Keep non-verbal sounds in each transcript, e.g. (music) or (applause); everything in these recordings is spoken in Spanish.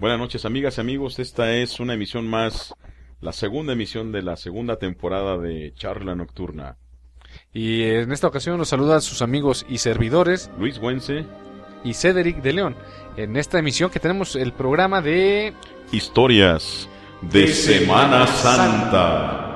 Buenas noches, amigas y amigos. Esta es una emisión más, la segunda emisión de la segunda temporada de Charla Nocturna. Y en esta ocasión nos saludan sus amigos y servidores Luis Güense, y Cedric de León. En esta emisión que tenemos el programa de Historias de Semana Santa.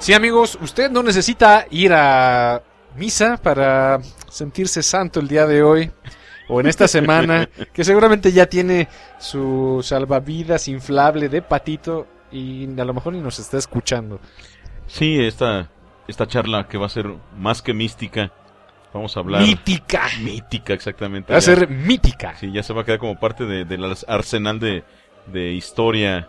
Sí, amigos, usted no necesita ir a misa para sentirse santo el día de hoy o en esta semana, (laughs) que seguramente ya tiene su salvavidas inflable de patito y a lo mejor ni nos está escuchando. Sí, esta, esta charla que va a ser más que mística. Vamos a hablar. Mítica. Mítica, exactamente. Va a Ya- ser mítica. Sí, ya se va a quedar como parte de- del arsenal de, de historia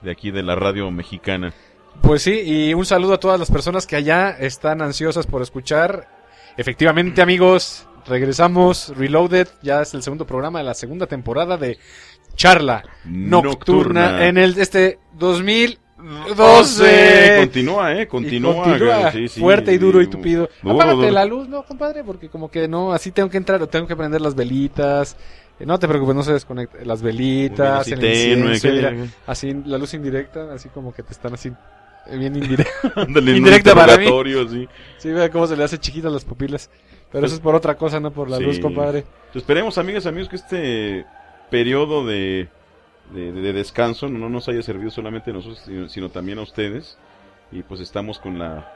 de aquí de la radio mexicana. Pues sí, y un saludo a todas las personas que allá están ansiosas por escuchar. Efectivamente, amigos, regresamos. Reloaded, ya es el segundo programa de la segunda temporada de Charla Nocturna, Nocturna. en el este 2012. Continúa, eh, continúa. continúa sí, sí, fuerte y duro y tupido. duro, Apárate duro. la luz, no, compadre, porque como que no, así tengo que entrar, o tengo que prender las velitas. No te preocupes, no se desconecten las velitas, Así el tenue, incienso, mira, así la luz indirecta, así como que te están así bien indirecta. (laughs) (laughs) Ándale, Indirecta para mí. sí. Sí, vea cómo se le hace chiquitas las pupilas. Pero eso es por otra cosa, no por la Sí. luz, compadre. Esperemos, amigas y amigos, que este periodo de, de, de descanso no nos haya servido solamente a nosotros, sino, sino también a ustedes. Y pues estamos con la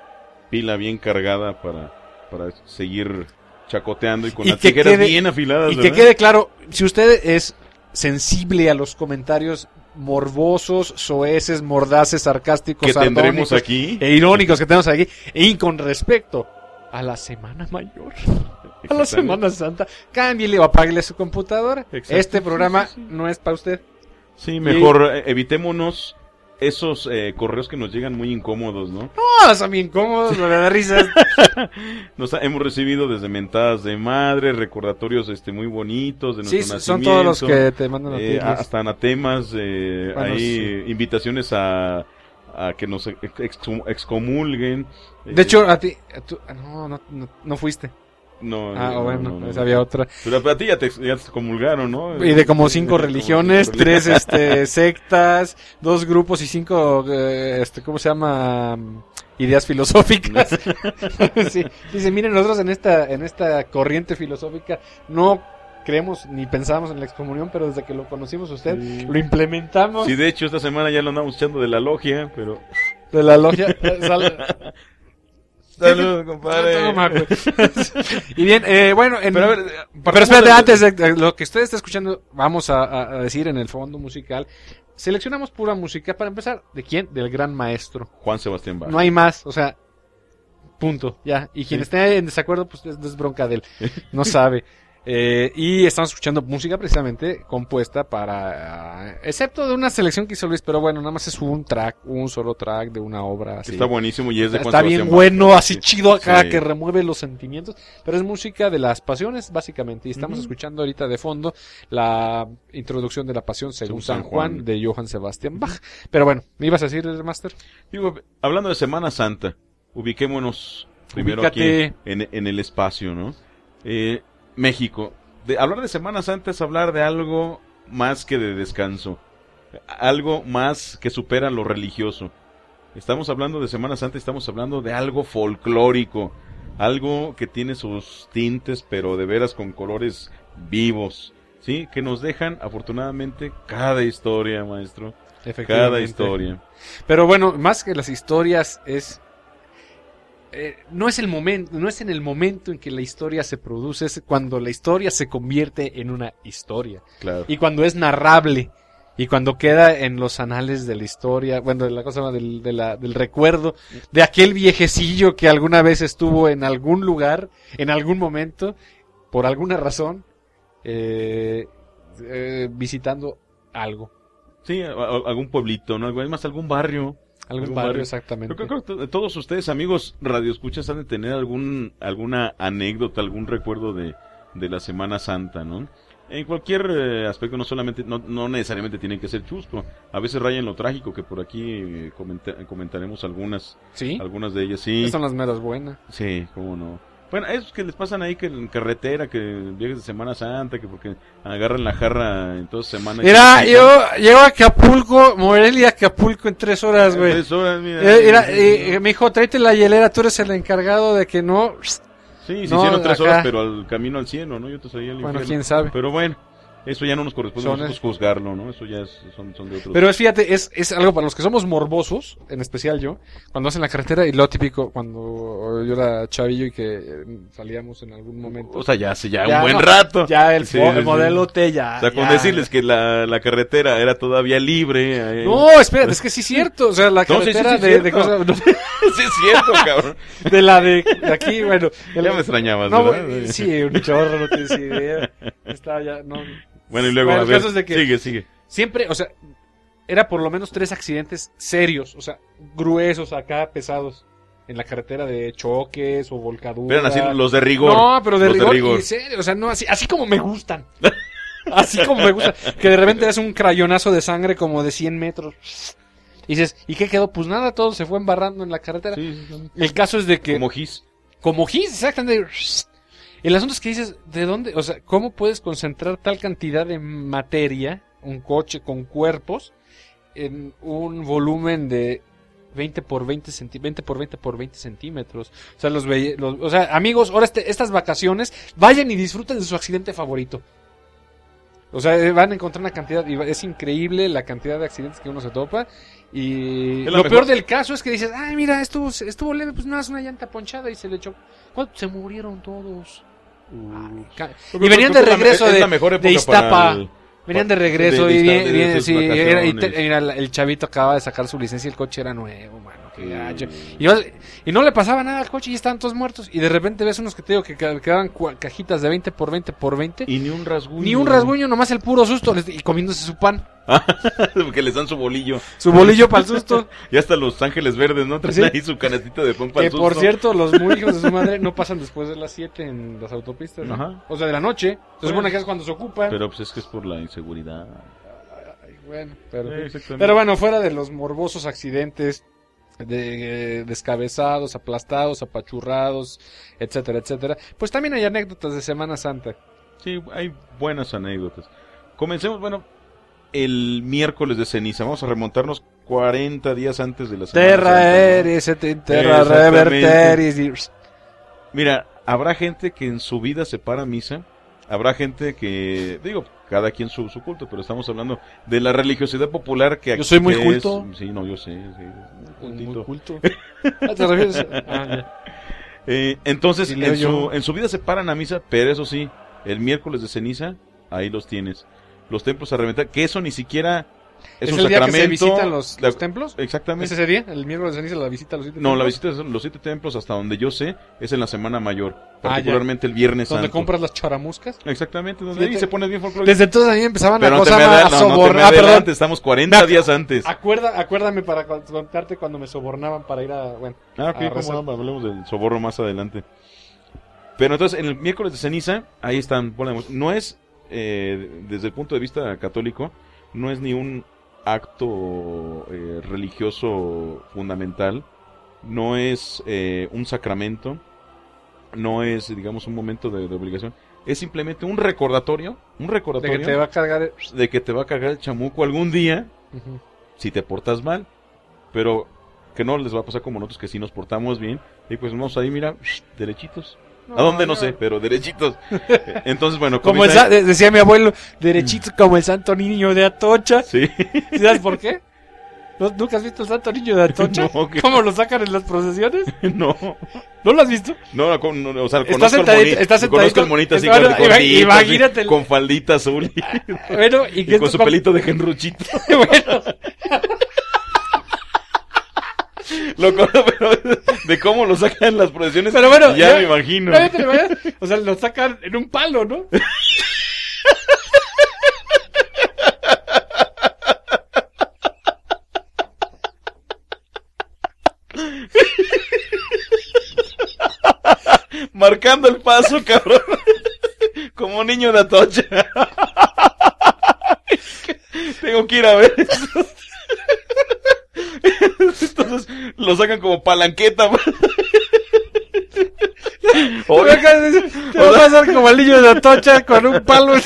pila bien cargada para, para seguir chacoteando y con Y las que tijeras quede- bien afiladas. Y que quede claro, si usted es sensible a los comentarios morbosos, soeces, mordaces, sarcásticos, que tendremos aquí. e irónicos que tenemos aquí, y con respecto a la Semana Mayor, a la Semana Santa, cámbiele o apáguele su computadora. Este programa Sí, sí, sí. no es para usted. Sí, mejor eh, evitémonos esos eh, correos que nos llegan muy incómodos, ¿no? No, son bien cómodos, me da risa. (laughs) Nos ha- hemos recibido desde mentadas de madre, recordatorios este muy bonitos de Sí, nuestro son nacimiento. todos los que te mandan a ti, eh, hasta anatemas, eh, Bueno, hay sí. invitaciones a, a que nos excomulguen. De Eh, hecho, a ti, a ah, no, no, no, no fuiste. No, Ah, no, bueno, no, no, esa había otra. Pero a ti ya te, ya te excomulgaron, ¿no? Y de como cinco Como religiones, cinco tres este, (laughs) sectas, dos grupos y cinco, eh, este, ¿cómo se llama? Ideas filosóficas. (laughs) sí, dice, miren, nosotros en esta, en esta corriente filosófica no creemos ni pensamos en la excomunión, pero desde que lo conocimos usted, Sí. lo implementamos Sí, de hecho, esta semana ya lo andamos echando de la logia, pero... de la logia. eh, sal- (laughs) Salud, Ah, (laughs) compadre. toma, (laughs) y bien, eh, bueno, en- Pero a ver, Pero espérate, de- antes de de lo que usted está escuchando, vamos a, a- a decir en el fondo musical. Seleccionamos pura música para empezar. ¿De quién? Del gran maestro. Juan Sebastián Bach. No hay más, o sea, punto, ya. Y quien Sí. esté en desacuerdo, pues es, es bronca de él. No sabe. Eh, y estamos escuchando música precisamente compuesta para, ah, excepto de una selección que hizo Luis, pero bueno, nada más es un track, un solo track de una obra. Así. Está buenísimo y es de Está bien bueno, así Sí. chido acá, Sí. que remueve los sentimientos. Pero es música de las pasiones, básicamente. Y estamos escuchando ahorita de fondo la introducción de la pasión según Según San San Juan Juan. de Johann Sebastian Bach. Pero bueno, ¿me ibas a decir, Master? Digo, hablando de Semana Santa, ubiquémonos primero Ubícate. aquí en, en el espacio, ¿no? Eh, México. De, hablar de Semana Santa es hablar de algo más que de descanso. Algo más que supera lo religioso. Estamos hablando de Semana Santa, estamos hablando de algo folclórico, algo que tiene sus tintes, pero de veras con colores vivos, ¿sí? Que nos dejan, afortunadamente, cada historia, maestro. Cada historia. Pero bueno, más que las historias es eh, no es el momento, no es en el momento en que la historia se produce, es cuando la historia se convierte en una historia Claro. y cuando es narrable y cuando queda en los anales de la historia, bueno, de la cosa del, de la- del recuerdo de aquel viejecillo que alguna vez estuvo en algún lugar, en algún momento, por alguna razón, eh, eh, visitando algo, Sí, a- a- algún pueblito, ¿no? Algo- Es más, algún barrio. Algún barrio barrio. exactamente. Yo creo que to- todos ustedes, amigos radioescuchas, han de tener algún, alguna anécdota, algún recuerdo de, de la Semana Santa, ¿no? En cualquier eh, aspecto, no solamente, no, no necesariamente tiene que ser chusco. A veces raya en lo trágico, que por aquí eh, comenta- comentaremos algunas, Sí, algunas de ellas. Sí, esas son las meras buenas. sí, cómo no. Bueno, esos que les pasan ahí que en carretera, que viajes de Semana Santa, que porque agarran la jarra en toda semana. y Mira, yo llego a Acapulco, Morelia, Acapulco en tres horas, güey. Tres horas, mira. Mira, eh, eh, me dijo, tráete la hielera, tú eres el encargado de que no. Sí, se No, hicieron tres acá. horas, pero al camino al cielo, ¿no? Yo te salía al Bueno, infierno. quién sabe. Pero bueno, eso ya no nos corresponde Son nosotros juzgarlo, ¿no? Eso ya es- son, son de otros. Pero es, fíjate, es, es algo para los que somos morbosos, en especial yo, cuando hacen la carretera y lo típico, cuando yo era chavillo y que eh, salíamos en algún momento. o sea, ya hace ya, Ya, un buen no, rato. ya el, Sí, modelo sí. T ya. O sea, con ya. decirles que la, la carretera era todavía libre. eh. No, espérate, es que sí es cierto. O sea, la No, sí, sí, carretera de, de cosas. (laughs) sí, es cierto, cabrón. De la de, de aquí, bueno. el- Ya me extrañabas, No, ¿verdad? sí, un chorro, no tienes idea. Estaba ya, no. Bueno, y luego, Bueno, a ver, caso es de que- sigue, sigue. Siempre, o sea, era por lo menos tres accidentes serios, o sea, gruesos acá, pesados. En la carretera de choques o volcaduras. Eran así los de rigor. No, pero de Los rigor, y serio, o sea, no así, así como me gustan. (laughs) así como me gustan. Que de repente es un crayonazo de sangre como de 100 metros. Y dices, ¿y qué quedó? Pues nada, todo se fue embarrando en la carretera. Sí, sí, sí. El caso es de que Como gis. como Gis, exactamente. El asunto es que dices, ¿de dónde? O sea, ¿cómo puedes concentrar tal cantidad de materia, un coche con cuerpos, en un volumen de 20 por 20, centi 20 por 20 por 20 centímetros? O sea, los, los- o sea amigos, ahora este- estas vacaciones, vayan y disfruten de su accidente favorito. O sea, eh, van a encontrar una cantidad, y es increíble la cantidad de accidentes que uno se topa. Y lo peor del caso es que dices, ay, mira, estuvo, estuvo leve, pues nada, es una llanta ponchada y se le echó. ¿Cuánto? Se murieron todos. Y venían de regreso es de, de Iztapa. Venían de regreso de y bien, bien, sí, era- el, chavito acaba de sacar su licencia y el coche era nuevo, mano. Qué Sí. gacho. Y, no le pasaba nada al coche y estaban todos muertos. Y de repente ves unos que te digo que quedaban cajitas de 20 por 20 por 20. Y ni un rasguño. Ni un rasguño, nomás el puro susto. Y comiéndose su pan. (laughs) Porque les dan su bolillo. Su bolillo para el susto. (laughs) Y hasta los ángeles verdes, ¿no? Traen Sí. ahí su canastita de pan para Que el por susto. cierto, los muy hijos de su madre (laughs) no pasan después de las 7 en las autopistas. ¿no? Ajá. O sea, de la noche. Se supone que es cuando se ocupan. Pero pues es que es por la inseguridad. Ay, bueno, pero, pero bueno, fuera de los morbosos accidentes de descabezados, aplastados, apachurrados, etcétera, etcétera, pues también hay anécdotas de Semana Santa. Sí, hay buenas anécdotas. Comencemos, bueno, el miércoles de ceniza. Vamos a remontarnos 40 días antes de la Semana Terra Santa, terra reverteris. Mira, habrá gente que en su vida se para a misa. Habrá gente que, digo, cada quien su, su culto, pero estamos hablando de la religiosidad popular que Yo soy muy es- culto. sí, no, yo sé, sí, muy culto. (laughs) Ah, ¿te refieres? Ah, ya. Eh, entonces, Sí, en, su, en su vida se paran a misa, pero eso sí, el miércoles de ceniza, ahí los tienes. Los templos a reventar, que eso ni siquiera es, ¿Es, un el día que se visitan los, templos? Exactamente. ¿Ese ese día? ¿El miércoles de ceniza la visita a los siete No, la templos? visita de los siete templos, hasta donde yo sé, es en la Semana Mayor. Ah, Particularmente el Viernes ¿Donde Santo. compras las charamuscas? Exactamente, donde Fíjate. ahí se pone bien folclórico. Desde entonces a mí empezaban Pero a no te cosas a no, no te sobornar. Ah, perdón. adelantes, estamos 40 días antes. Acuerda, acuérdame para contarte cuando me sobornaban para ir a... Bueno, Ah, ok, a no, hablemos del soborno más adelante. Pero entonces, en el miércoles de ceniza, ahí están, ponemos, no es, eh, desde el punto de vista católico, no es ni un acto eh, religioso fundamental, no es eh, un sacramento, no es, digamos, un momento de, de obligación, es simplemente un recordatorio, un de recordatorio que te va a cargar... el- de que te va a cagar el chamuco algún día si te portas mal. Pero que no les va a pasar como nosotros que sí nos portamos bien. Y pues vamos ahí, mira, derechitos. No, ¿A dónde? No, no. sé, pero derechitos. (laughs) Entonces, bueno, Como el, sa- decía mi abuelo, derechito como el santo niño de Atocha. Sí. ¿Sabes por qué? ¿No- ¿Nunca has visto el santo niño de Atocha? (laughs) No, ¿qué? ¿Cómo lo sacan en las procesiones? (laughs) no. ¿No lo has visto? No, no, no, o sea, conozco el sentadito- monito, está conozco el monito así, Bueno, con, imagínate así, el- con faldita azul y, Bueno, y, y con su pelito de genruchito. bueno, (laughs) Lo conozco, pero de cómo lo sacan las procesiones, Pero bueno, ya, ya- me imagino. te imaginas. O sea, lo sacan en un palo, ¿no? Marcando el paso, cabrón. Como niño de Atocha. Tengo que ir a ver eso. Entonces lo sacan como palanqueta. (laughs) Te va a pasar como el niño de Atocha con un palo. (laughs)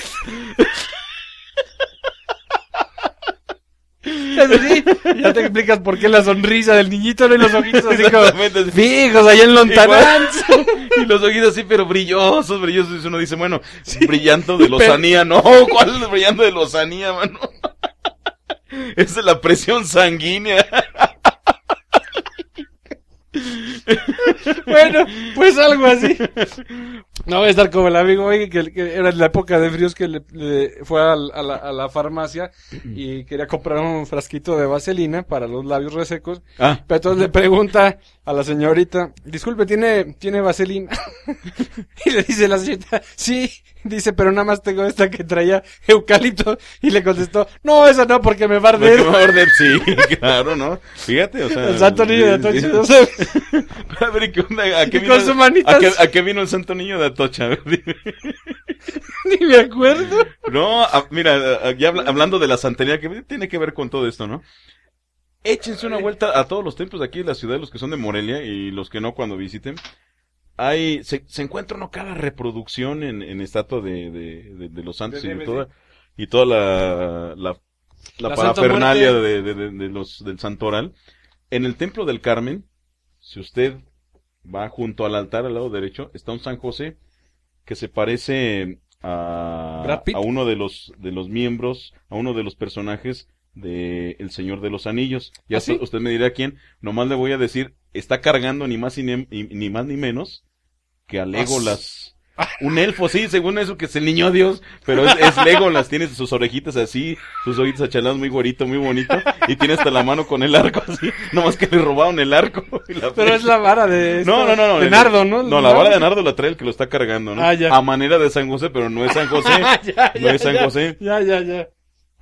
Así, ya te explicas por qué la sonrisa del niñito no y los ojitos así como fijos allá en Lontanán. (laughs) y los ojitos así, pero brillosos, brillosos. Y uno dice, bueno, brillando de lozanía. No, ¿cuál es brillando de lozanía, mano? Esa es la presión sanguínea. (laughs) Bueno, pues algo así. No voy a estar como el amigo, oye, que, que era en la época de fríos que le, le fue a, la, a la farmacia y quería comprar un frasquito de vaselina para los labios resecos. Ah, Pero entonces le pregunta a la señorita, disculpe, ¿tiene, ¿tiene vaselina? (laughs) y le dice la señorita, sí. Dice, pero nada más tengo esta que traía eucalipto. Y le contestó, no, esa no, porque me va a arder. me va a arder, sí, (laughs) claro, ¿no? Fíjate, o sea. El santo niño de sí, Atocha, sí. no sé. (laughs) A ver, ¿y qué onda? ¿A qué vino, con sus manitas. ¿a qué, a qué vino el santo niño de Atocha? A ver, dime. Ni me acuerdo. No, a- mira, ya habla- hablando de la santería, que tiene que ver con todo esto, ¿no? Échense una vuelta a todos los templos de aquí de la ciudad, los que son de Morelia y los que no cuando visiten. Hay, se, se encuentra uno cada reproducción en, en estatua de, de, de- de los santos De y de toda, y toda la, la, la La Santa parafernalia de, de- de- de los, del santoral. En el templo del Carmen, si usted va junto al altar al lado derecho, está un San José que se parece a, a uno de los, de los miembros, a uno de los personajes de El Señor de los Anillos. Ya ¿Ah, sí? usted- me dirá quién, nomás le voy a decir, está cargando ni más, ni, ni- más ni menos que a Legolas. (laughs) Un elfo, sí, según eso que es el niño Dios, pero es, es Legolas, tiene sus orejitas así, sus ojitos achalados muy güerito, muy bonito, y tiene hasta la mano con el arco así, nomás que le robaron el arco. y la Pero es la vara de... no, no, no, no. De el- Nardo, ¿no? No, la vara de Nardo la trae el que lo está cargando, ¿no? Ah, ya. A manera de San José, pero no es San José. (laughs) ya, no es San ya, José. Ya, ya, ya.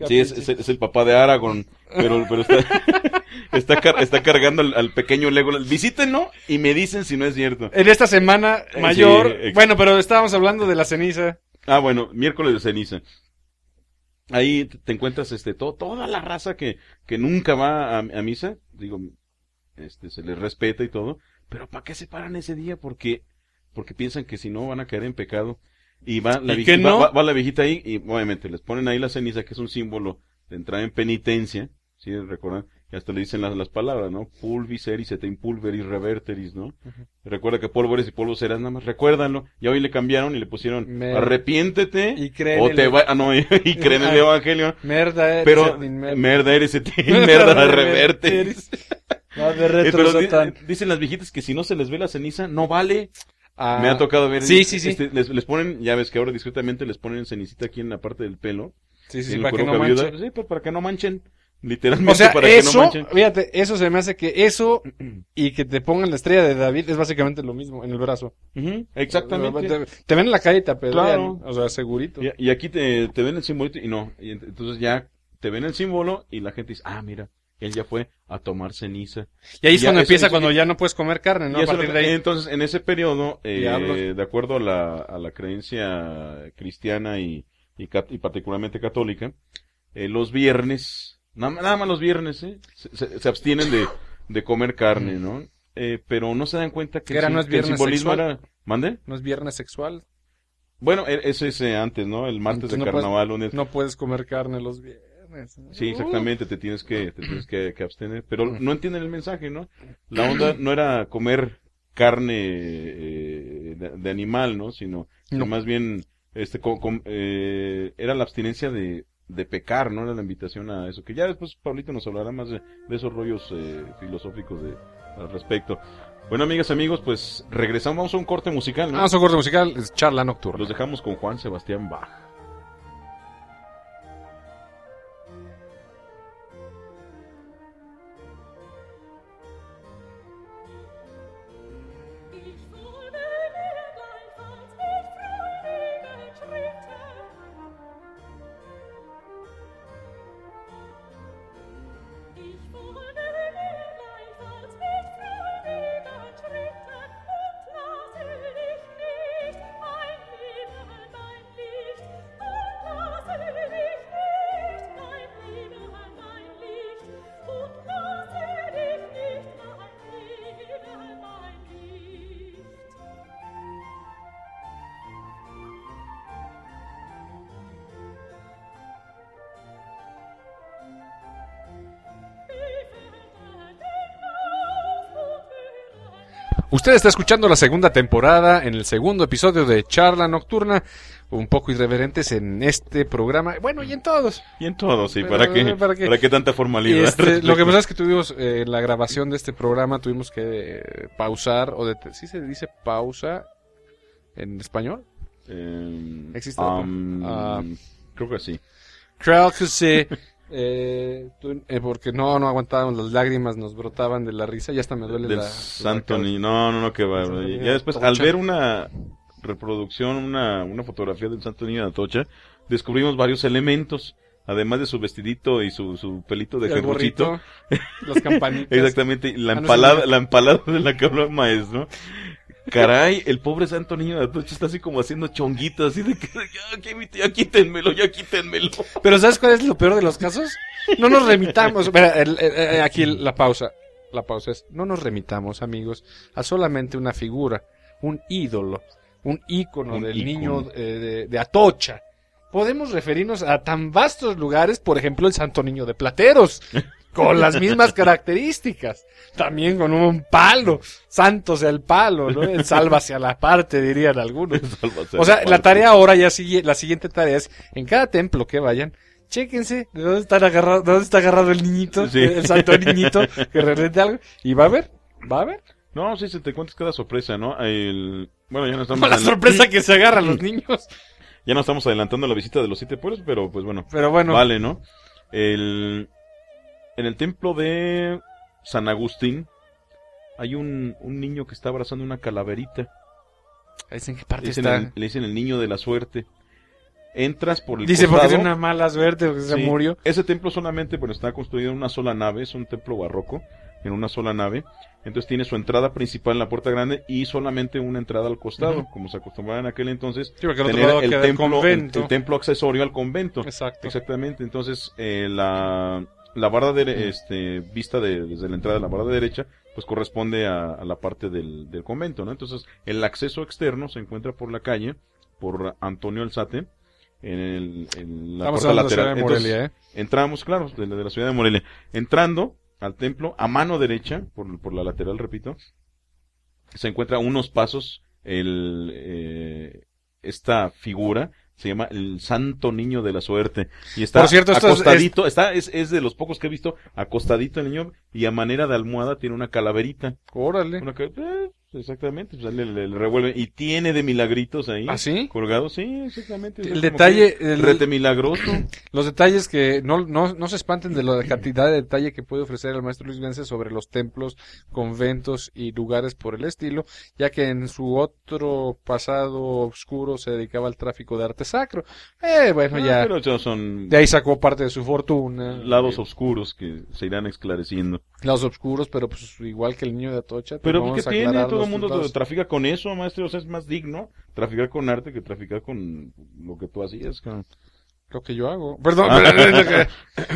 Sí, es, es, el- es el papá de Aragorn, pero, pero está, (laughs) está, car- está cargando al, al pequeño Legolas. Visítenlo y me dicen si no es cierto. En esta semana mayor... ex- bueno, pero estábamos hablando de la ceniza. Ah, bueno, miércoles de ceniza. Ahí te te encuentras este todo, toda la raza que, que nunca va a, a misa, digo, este se les respeta y todo, pero ¿para qué se paran ese día? Porque porque piensan que si no van a caer en pecado. Y va la, ¿Y viejita, no? va, la viejita ahí y obviamente les ponen ahí la ceniza, que es un símbolo de entrar en penitencia, ¿sí? Recuerdan, y hasta le dicen las, las palabras, ¿no? Pulvis eris et impulveris reverteris, ¿no? Recuerda que polvo eres y polvo serás, nada más recuérdalo. Y hoy le cambiaron y le pusieron, Me- arrepiéntete, Y creen o te va, ah, no, (laughs) y, creen en el evangelio. Merda eres, Pero, merda eres et (laughs) merda reverte. eres. Va de Eh, retro, pero dicen las viejitas que si no se les ve la ceniza, no vale. Ah, Me ha tocado ver. Sí, sí, sí. este, les, les ponen, ya ves que ahora discretamente les ponen cenicita aquí en la parte del pelo. Sí, sí, sí, para que no cabelludo. manche. Sí, pues para que no manchen. Literalmente O sea, para que no eso, manchen. fíjate, eso se me hace que eso (clears throat) y que te pongan la estrella de David es básicamente lo mismo en el brazo. Exactamente. Te, te ven en la calle y te apedrean, Claro. o sea, segurito. Y, y aquí te, te ven el simbolito y no. Y ent- entonces ya te ven el símbolo y la gente dice, ah, mira, él ya fue a tomar ceniza. Y ahí es Ya, cuando empieza eso- cuando ya no puedes comer carne, ¿no? Y A partir de ahí. Entonces, en ese periodo, eh, de acuerdo a la, a la creencia cristiana y, y, y particularmente católica, eh, los viernes, nada, más- nada más los viernes, ¿eh? se, se- se abstienen de, de comer carne, ¿no? Eh, pero no se dan cuenta que, era, el, no es que el viernes simbolismo sexual. era... ¿Mande? No es viernes sexual. Bueno, e- eso es antes, ¿no? El martes Entonces de no puedes- carnaval, lunes. No puedes comer carne los viernes. Sí, Uh. exactamente, te tienes que, te tienes que, que abstener. Pero no entienden el mensaje, ¿no? La onda no era comer carne eh, de, de animal, ¿no? Sino, No. más bien, este, co- com- eh, era la abstinencia de, de pecar, ¿no? Era la invitación a eso. Que ya después Pablito nos hablará más de, de esos rollos eh, filosóficos de, al respecto. Bueno, amigas, amigos, pues regresamos, vamos a un corte musical, ¿no? Vamos a un corte musical, es charla nocturna. Los dejamos con Juan Sebastián Bach. Usted está escuchando la segunda temporada en el segundo episodio de Charla Nocturna, un poco irreverentes en este programa, bueno, y en todos. Y en todo, sí, ¿para qué, ¿para ¿para qué? tanta formalidad? Este, lo que (laughs) pasa es que tuvimos eh, la grabación de este programa, tuvimos que eh, pausar, o de, ¿sí se dice pausa en español? Eh, ¿Existe otro? Ah. creo que sí. Creo que sí. Eh, tú- eh, porque no, no aguantábamos las lágrimas, nos brotaban de la risa, ya hasta me duele Del la... Santo la Niño. No, no, no, que va. Ya después, de al ver una reproducción, una, una fotografía del Santo Niño de Atocha, descubrimos varios elementos. Además de su vestidito y su, su pelito de gorrito, las campanitas. (laughs) Exactamente, la Ah, no, empalada, la empalada de la que habló el maestro. Caray, el pobre Santo Niño de Atocha está así como haciendo chonguitos, así de que ya, ya quítenmelo, ya quítenmelo. Pero ¿sabes cuál es lo peor de los casos? No nos remitamos. El- el- el- aquí la pausa. La pausa es, no nos remitamos, amigos, a solamente una figura, un ídolo, un ícono Un del ícono. niño eh, de, de Atocha. Podemos referirnos a tan vastos lugares, por ejemplo, el Santo Niño de Plateros, con las mismas (laughs) características. También con un palo, santo sea el palo, ¿no? El sálvase a la parte, dirían algunos. O sea, la tarea ahora ya sigue, la siguiente tarea es, en cada templo que vayan, chéquense de dónde, están agarrado, de dónde está agarrado el niñito, Sí. el santo niñito, (laughs) que regrete algo, y va a ver, va a ver. No, sí, se te cuentas cada sorpresa, ¿no? El... Bueno, ya no estamos... La sorpresa (laughs) que se agarran los niños. Ya no estamos adelantando la visita de los siete pueblos, pero pues bueno, Pero bueno, vale, ¿no? El... En el templo de San Agustín hay un, un niño que está abrazando una calaverita. ¿en qué parte dicen, está? el, le dicen el niño de la suerte. Entras por el Dice porque costado. tiene una mala suerte, porque se murió. Ese templo solamente, bueno, está construido en una sola nave, es un templo barroco, en una sola nave. Entonces tiene su entrada principal en la puerta grande y solamente una entrada al costado, como se acostumbraba en aquel entonces. Sí, porque tener el el templo, el, el templo accesorio al convento. Exacto. Exactamente, entonces eh, la, la barra de, este, vista de- desde la entrada de la barra de derecha, pues corresponde a, a la parte del, del convento, ¿no? Entonces el acceso externo se encuentra por la calle, por Antonio Alzate, en, el, en la puerta de lateral. de Entonces, Morelia, ¿eh? Entramos, claro, de la, de la ciudad de Morelia. Entrando al templo, a mano derecha, por, por la lateral, repito, se encuentra a unos pasos el, eh, esta figura, se llama el Santo Niño de la Suerte. Y está Por cierto, esto es- acostadito, está, es, es de los pocos que he visto, acostadito el niño, y a manera de almohada tiene una calaverita. Órale. Una eh, exactamente, pues le, le- le revuelve, y tiene de milagritos ahí. ¿Ah, sí? Colgados, sí, exactamente. El detalle, que el- Rete milagroso. (clears throat) Los detalles que no, no, no se espanten de la cantidad de detalle que puede ofrecer el maestro Luis Vence sobre los templos, conventos y lugares por el estilo, ya que en su otro pasado oscuro se dedicaba al tráfico de arte sacro. Eh, bueno, Ah, ya Pero esos son de ahí sacó parte de su fortuna. lados oscuros que se irán esclareciendo. Lados oscuros, pero pues igual que el niño de Atocha. pues, Pero ¿qué a tiene? aclarar Todo el mundo trafica con eso, maestro. O sea, es más digno traficar con arte que traficar con lo que tú hacías. lo que yo hago. Perdón, Ah.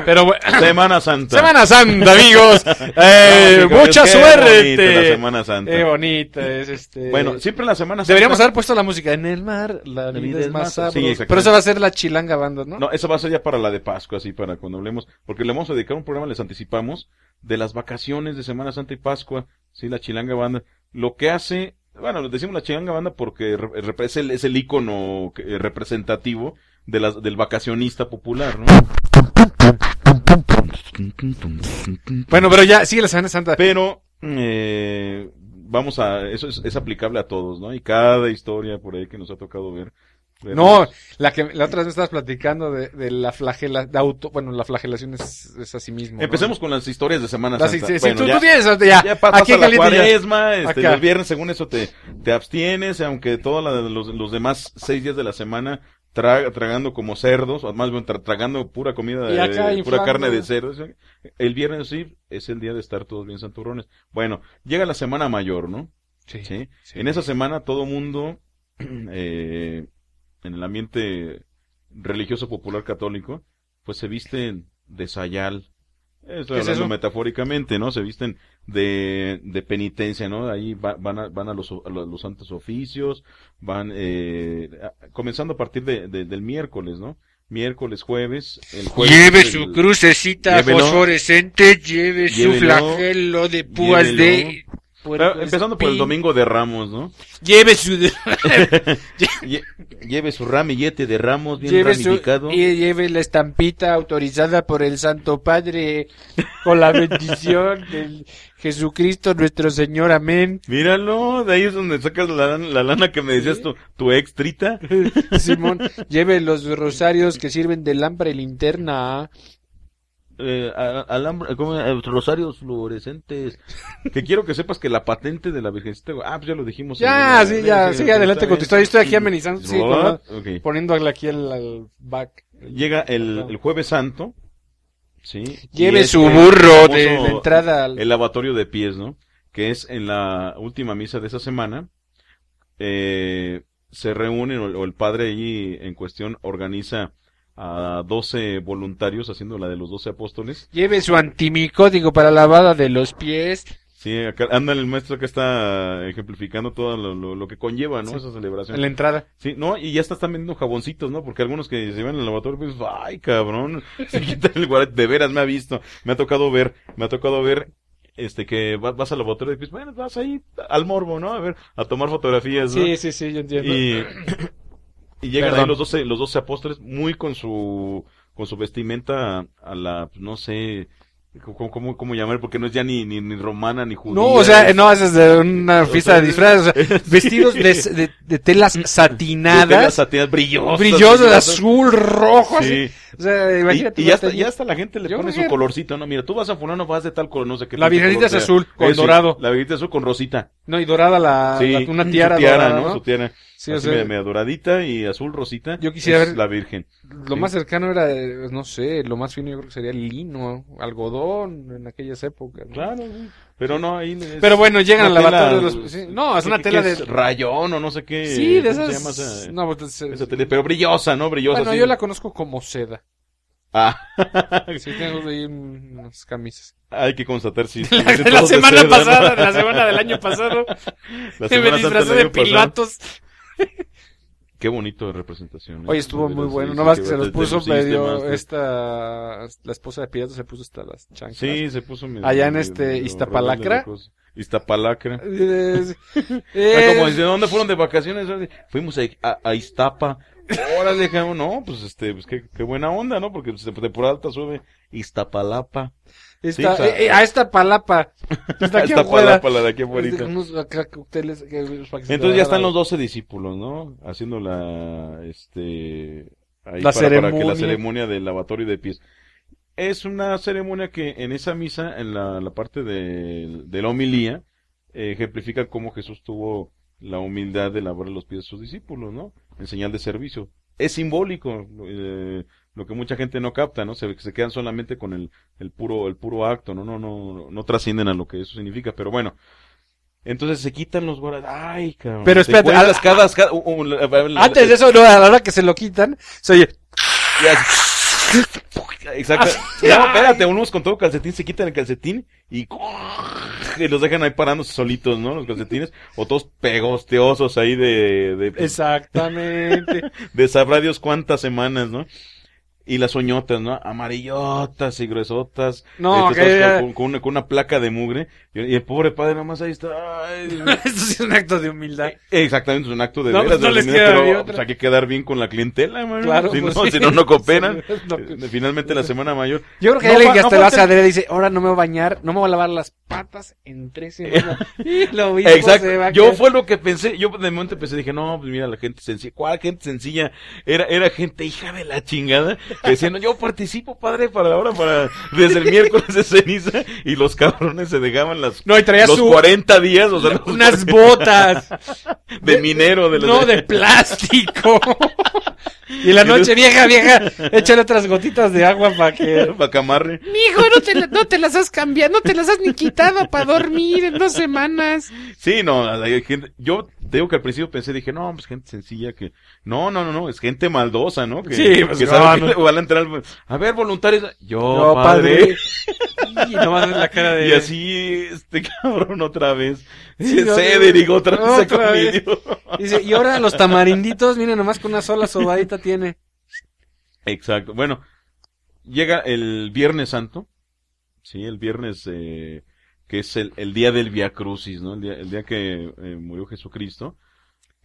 pero, bueno. (laughs) Semana Santa. Semana Santa, amigos. (laughs) Eh, No, chicos, mucha suerte. la Semana Santa. Qué bonita es este. Bueno, siempre en la Semana Santa. Deberíamos haber puesto la música en el mar, la vida es más sabrosa. Sí. Pero eso va a ser la chilanga banda, ¿no? No, eso va a ser ya para la de Pascua, así para cuando hablemos, porque le vamos a dedicar un programa, les anticipamos, de las vacaciones de Semana Santa y Pascua, sí, la Chilanga Banda, lo que hace, bueno, decimos la Chilanga Banda porque es el, es el ícono que- eh, representativo de las, del vacacionista popular, ¿no? Bueno, pero ya, sigue la Semana Santa. Pero, eh, vamos a, eso es, es aplicable a todos, ¿no? Y cada historia por ahí que nos ha tocado ver. No, la que la otra vez me estabas platicando de, de la flagela, de auto, bueno, la flagelación es, es así mismo. ¿no? Empecemos con las historias de Semana Santa. sí, sí, sí, Bueno, tú, ya- tú tienes, ya, ya pasa aquí la cuaresma, este, los viernes según eso te, te abstienes, aunque todos los, los demás seis días de la semana tra- tragando como cerdos, o más bien tra- tragando pura comida, de, acá pura carne de cerdo. ¿sí? El viernes sí es el día de estar todos bien santurrones. Bueno, llega la semana mayor, ¿no? Sí, ¿Sí? sí. En esa semana todo mundo, (clears throat) eh, en el ambiente religioso popular católico, pues se visten de sayal. Estoy ¿Qué es hablando eso? metafóricamente, ¿no? Se visten de, de penitencia, ¿no? Ahí va- van a, van a los, a los, santos oficios, van, eh, comenzando a partir de, de- del miércoles, ¿no? Miércoles, jueves, el jueves. Lleve es su crucecita Llévelo. fosforescente, lleve su flagelo de púas Llévelo. de... Claro, empezando por el domingo de Ramos, ¿no? Lleve su... (laughs) (laughs) Lle- Lleve su ramillete de Ramos bien Lleve, su, ramificado. y lleve la estampita autorizada por el Santo Padre con la bendición (laughs) del Jesucristo nuestro Señor. Amén. Míralo, de ahí es donde sacas la, la lana que me decías tu, tu ex trita. Simón, lleve los rosarios que sirven de lámpara y linterna. Eh, alambre- ¿cómo? Eh, rosarios fluorescentes. que quiero que sepas que la patente de la Virgencita, ah, pues ya lo dijimos. Ya, sí, ya, sigue adelante con tu historia. Yo estoy aquí amenizando, sí, con- Ok. poniéndole aquí el, al back. Llega el, el jueves santo, sí. Lleve su burro de la entrada al... el lavatorio de pies, ¿no? Que es en la última misa de esa semana. Eh, se reúnen, o, o el padre allí en cuestión organiza a 12 voluntarios haciendo la de los 12 apóstoles. Lleve su antimicótico para lavada de los pies. Sí, acá anda el maestro que está ejemplificando todo lo, lo- lo que conlleva, ¿no? Sí. Esa celebración. En la entrada. Sí, no, y ya está están vendiendo jaboncitos, ¿no? Porque algunos que se van al lavatorio, pues, ay, cabrón, (laughs) se quitan el guarete, de veras me ha visto, me ha tocado ver, me ha tocado ver, este, que vas, vas al lavatorio y pues, bueno, vas ahí al morbo, ¿no? A ver, a tomar fotografías, ¿no? Sí, sí, sí, yo entiendo. Y, (clears throat) y llegan Perdón. ahí los doce, los doce apóstoles muy con su, con su vestimenta a la, no sé, ¿cómo, cómo, cómo llamar? Porque no es ya ni, ni, ni romana ni judía. No, o sea, es- no, es de una fiesta de disfraz, o sea, (laughs) vestidos de, de, de telas de telas satinadas, brillosas. brillosas. azul, rojo, así. Sí. O sea, imagínate. Y, y hasta, ya hasta la gente le Yo pone su que- colorcito, ¿no? Mira, tú vas a fulano, vas de tal color, no sé qué. La color es azul, con Eh, dorado. La virgencita azul con rosita. No, y dorada la, sí, la- una tiara, su tiara, dorada, ¿no? ¿no? Su tiara. Sí, o Así sea, media, media doradita y azul rosita. Yo quisiera es ver- la virgen. Lo Sí. más cercano era, no sé, lo más fino yo creo que sería el lino, algodón en aquellas épocas. ¿no? Claro. Pero no, ahí es Pero bueno, llegan al lavatorio tela, de los... sí, no, es ¿qué- una tela de... Rayón o no sé qué. Sí, de ¿cómo se esas... llama esa- No, pues, esa tela? Pero brillosa, ¿no? Brillosa. bueno, yo la conozco como seda. Ah, (laughs) Sí, tengo ahí un- unas camisas. hay que constatar si. (laughs) La, la semana pasada, la semana del año pasado, (laughs) La me disfrazé de pasado. Qué bonito de representación. ¿eh? Oye, estuvo muy bueno. No más que que se los puso medio esta... La esposa de Pilatos se puso hasta las chanclas. Sí, se puso medio- Allá en medio- este medio Iztapalacra. Iztapalacra. (laughs) Ah, (laughs) eh, como dice, ¿dónde fueron de vacaciones? Fuimos a, a, a Iztapa. Órale, (laughs) no, pues este, pues qué, qué buena onda, ¿no? Porque pues, de temporada alta sube Iztapalapa. Esta- sí, o sea- eh, eh, a esta palapa. Está (laughs) aquí afuera. Iztapalapa, la de aquí afuera. Para que se Entonces ya están los doce discípulos, ¿no? Haciendo la, este, ahí La para, para que ceremonia. la ceremonia del lavatorio de pies. Es una ceremonia que en esa misa, en la, la parte de, de la homilía, eh, ejemplifica cómo Jesús tuvo la humildad de lavar los pies de sus discípulos, ¿no? En señal de servicio. Es simbólico, eh, lo que mucha gente no capta, ¿no? Se, se quedan solamente con el, el puro, el puro acto, ¿no? No, no, no, no trascienden a lo que eso significa, pero bueno. Entonces se quitan los guaraches. Ay, cabrón. Pero Te espérate, cuentas a- cada, cada- Antes de eso, no, a la hora que se lo quitan, se oye. Exacto. No, espérate, unos con todo calcetín se quitan el calcetín y, y los dejan ahí parándose solitos, ¿no? Los calcetines. O todos pegosteosos ahí de, de, Exactamente. (laughs) de sabrá Dios cuántas semanas, ¿no? Y las uñotas, ¿no? Amarillotas y gruesotas. No, Este, que- con, con una, con una placa de mugre. Y, el pobre padre nada más ahí está. ay. (laughs) Eso sí es un acto de humildad. Exactamente, es un acto de No, veras, pues no les humildad, queda pero pues, hay que quedar bien con la clientela. Claro, si, pues no, sí. si no, no (laughs) cooperan. No. Eh, Finalmente la semana mayor. Yo creo que alguien que hasta lo hace adrede dice, ahora no me voy a bañar, no me voy a lavar las patas en tres semanas. (laughs) y lo mismo se va Exacto. a Yo fue lo que pensé. Yo de momento pensé, dije, no, pues mira, la gente sencilla. ¿Cuál gente sencilla? Era, era gente hija de la chingada. No, yo participo, padre, para ahora, para, desde el miércoles de ceniza. Y los cabrones se dejaban las, No, y traía los su- 40 días, o sea, unas botas (laughs) de minero, de no de plástico. (laughs) y la noche vieja, vieja, échale otras gotitas de agua para que... (laughs) para camarre. Mijo, no te, la- no te las has cambiado, no te las has ni quitado para dormir en dos semanas. Sí, no, hay gente, yo te digo que al principio pensé, dije, no, pues gente sencilla que, no, no, no, no, es gente maldosa, ¿no? Que, Sí, pues, que no, sabe no. que le (laughs) van a entrar, al- a ver, voluntarios, yo, No, padre. (laughs) Y nomás la cara de... Y así, este (laughs) cabrón otra vez, Sí, no, Cedric otra vez se otra vez. Dice, y ahora los tamarinditos, miren, nomás con una sola sobadita tiene. Exacto, bueno, llega el Viernes Santo, sí, el viernes, eh, que es el, el día del Via Crucis, ¿no? El día, el día que eh, murió Jesucristo,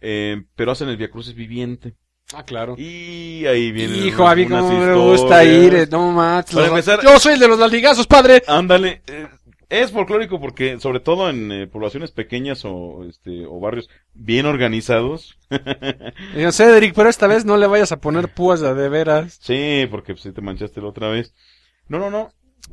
eh, pero hacen el Via Crucis viviente. Ah, claro. Y ahí vienen Hijo, a mí como me gusta ir, eh, no los- empezar- Yo soy el de los latigazos, padre. Ándale, eh, es folclórico porque sobre todo en eh, poblaciones pequeñas o este o barrios bien organizados. (laughs) Digo, Cedric, pero esta vez no le vayas a poner púas de, veras. sí, porque pues, te manchaste la otra vez. No, no, no.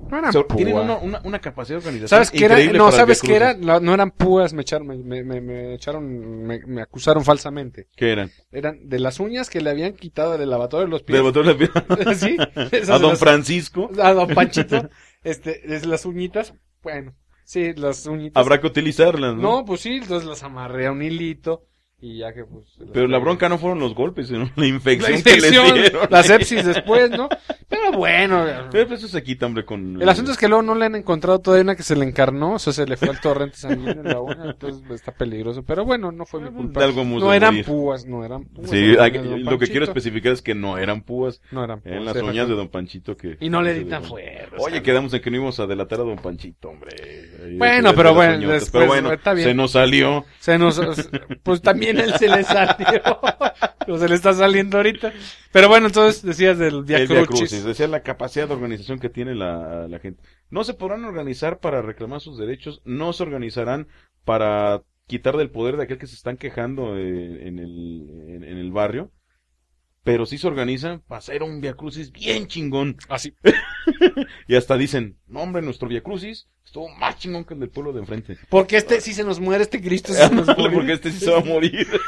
No eran So- púas. tienen una, una, una capacidad de organización ¿Sabes qué era? No, ¿sabes qué era? No, no eran púas, me echaron, me, me, me- echaron, me, me acusaron falsamente. ¿Qué eran? Eran de las uñas que le habían quitado del lavatorio de los pies. Del botón de la piedra. (laughs) sí, A don las- Francisco. A don (laughs) Panchito. este, desde las uñitas, bueno, sí, las uñitas. Habrá que utilizarlas, ¿no? No, pues sí, entonces las amarré a un hilito y ya que pues... Pero la bronca no fueron los golpes, sino la La infección, que dieron. la sepsis después, ¿no? Pero bueno, (laughs) Pero pues, eso se quita, hombre, con... el asunto es que luego no le han encontrado todavía una que se le encarnó, o sea, se le fue el torrente sanguíneo en la uña, entonces está peligroso. Pero bueno, no fue mi De culpa. algo No de eran púas, no eran púas. Sí, hay lo que quiero especificar es que no eran púas. No eran púas. En las uñas de Don Panchito que... Y no le di tan fuerte. Oye, quedamos en que no íbamos a delatar a Don Panchito, hombre. Ahí Bueno, pero bueno, uñotas. después, pero bueno, está bien. se nos salió. Se nos, (laughs) pues también él se le salió. (laughs) o se le está saliendo ahorita. Pero bueno, entonces decías del Via el Via Crucis. Crucis, decía la capacidad de organización que tiene la, la gente. No se podrán organizar para reclamar sus derechos, no se organizarán para quitar del poder de aquel que se están quejando eh, en, el, en, en el barrio, pero sí se organizan para hacer un Via Crucis bien chingón. Así. (laughs) (laughs) Y hasta dicen, no hombre, nuestro Via Crucis estuvo más chingón que el del pueblo de enfrente. Porque este sí se nos muere, este Cristo se (laughs) nos muere. Porque este sí se va a morir. (laughs)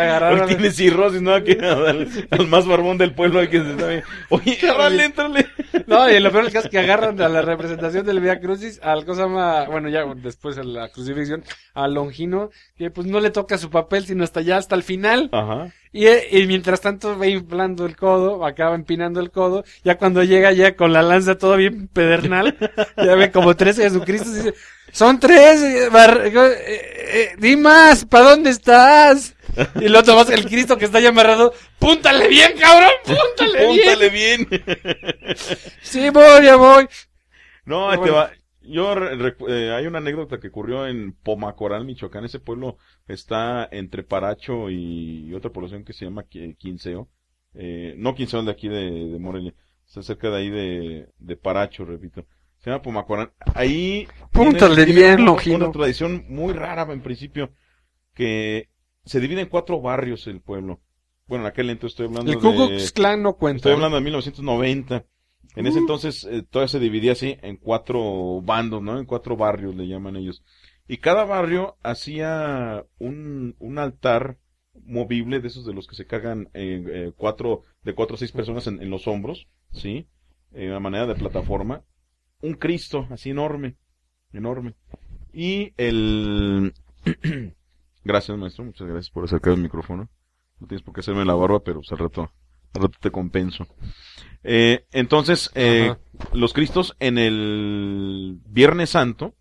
Se agarraron. Porque tiene cirrosis, ¿no? Aquí, al, al más barbón del pueblo, al que se sabe. Oye, órale, entrale. No, y lo peor del caso es que agarran a la representación del Via Crucis al cosa más, bueno, ya después de la crucifixión, a Longino, que pues no le toca su papel, sino hasta allá, hasta el final. Ajá. Y, y mientras tanto va inflando el codo, acaba empinando el codo, ya cuando llega ya con la lanza todo bien pedernal, (laughs) ya ve como tres Jesucristos y dice, son tres, eh, eh, eh, di más, ¿para dónde estás? Y el otro más el Cristo que está ya amarrado, púntale bien, cabrón, púntale bien. Póntale bien. Sí, voy, ya voy. No, Ah, ahí te bueno. va. Yo, eh, hay una anécdota que ocurrió en Pomacoral, Michoacán. Ese pueblo está entre Paracho y otra población que se llama Qui- Quinceo. Eh, no Quinceo, de aquí de, de Morelia. Está cerca de ahí de, de Paracho, repito. Se llama Pomacoral. Ahí. Púntale tiene- bien, tiene. Una tradición muy rara en principio. Que se divide en cuatro barrios el pueblo. Bueno, en aquel entonces estoy hablando El Ku de... Klux Klan no cuenta. Estoy hablando de 1990. En ese entonces eh, todavía se dividía así en cuatro bandos, ¿no? En cuatro barrios le llaman ellos. Y cada barrio hacía un, un altar movible de esos de los que se cargan eh, eh, cuatro, de cuatro a seis personas en, en los hombros, ¿sí? En una manera de plataforma. Un Cristo así enorme, enorme. Y el... (clears throat) (clears throat) gracias maestro, muchas gracias por acercar el micrófono. No tienes por qué hacerme la barba, pero pues al rato Al rato te compenso. Eh, entonces, eh, los Cristos en el Viernes Santo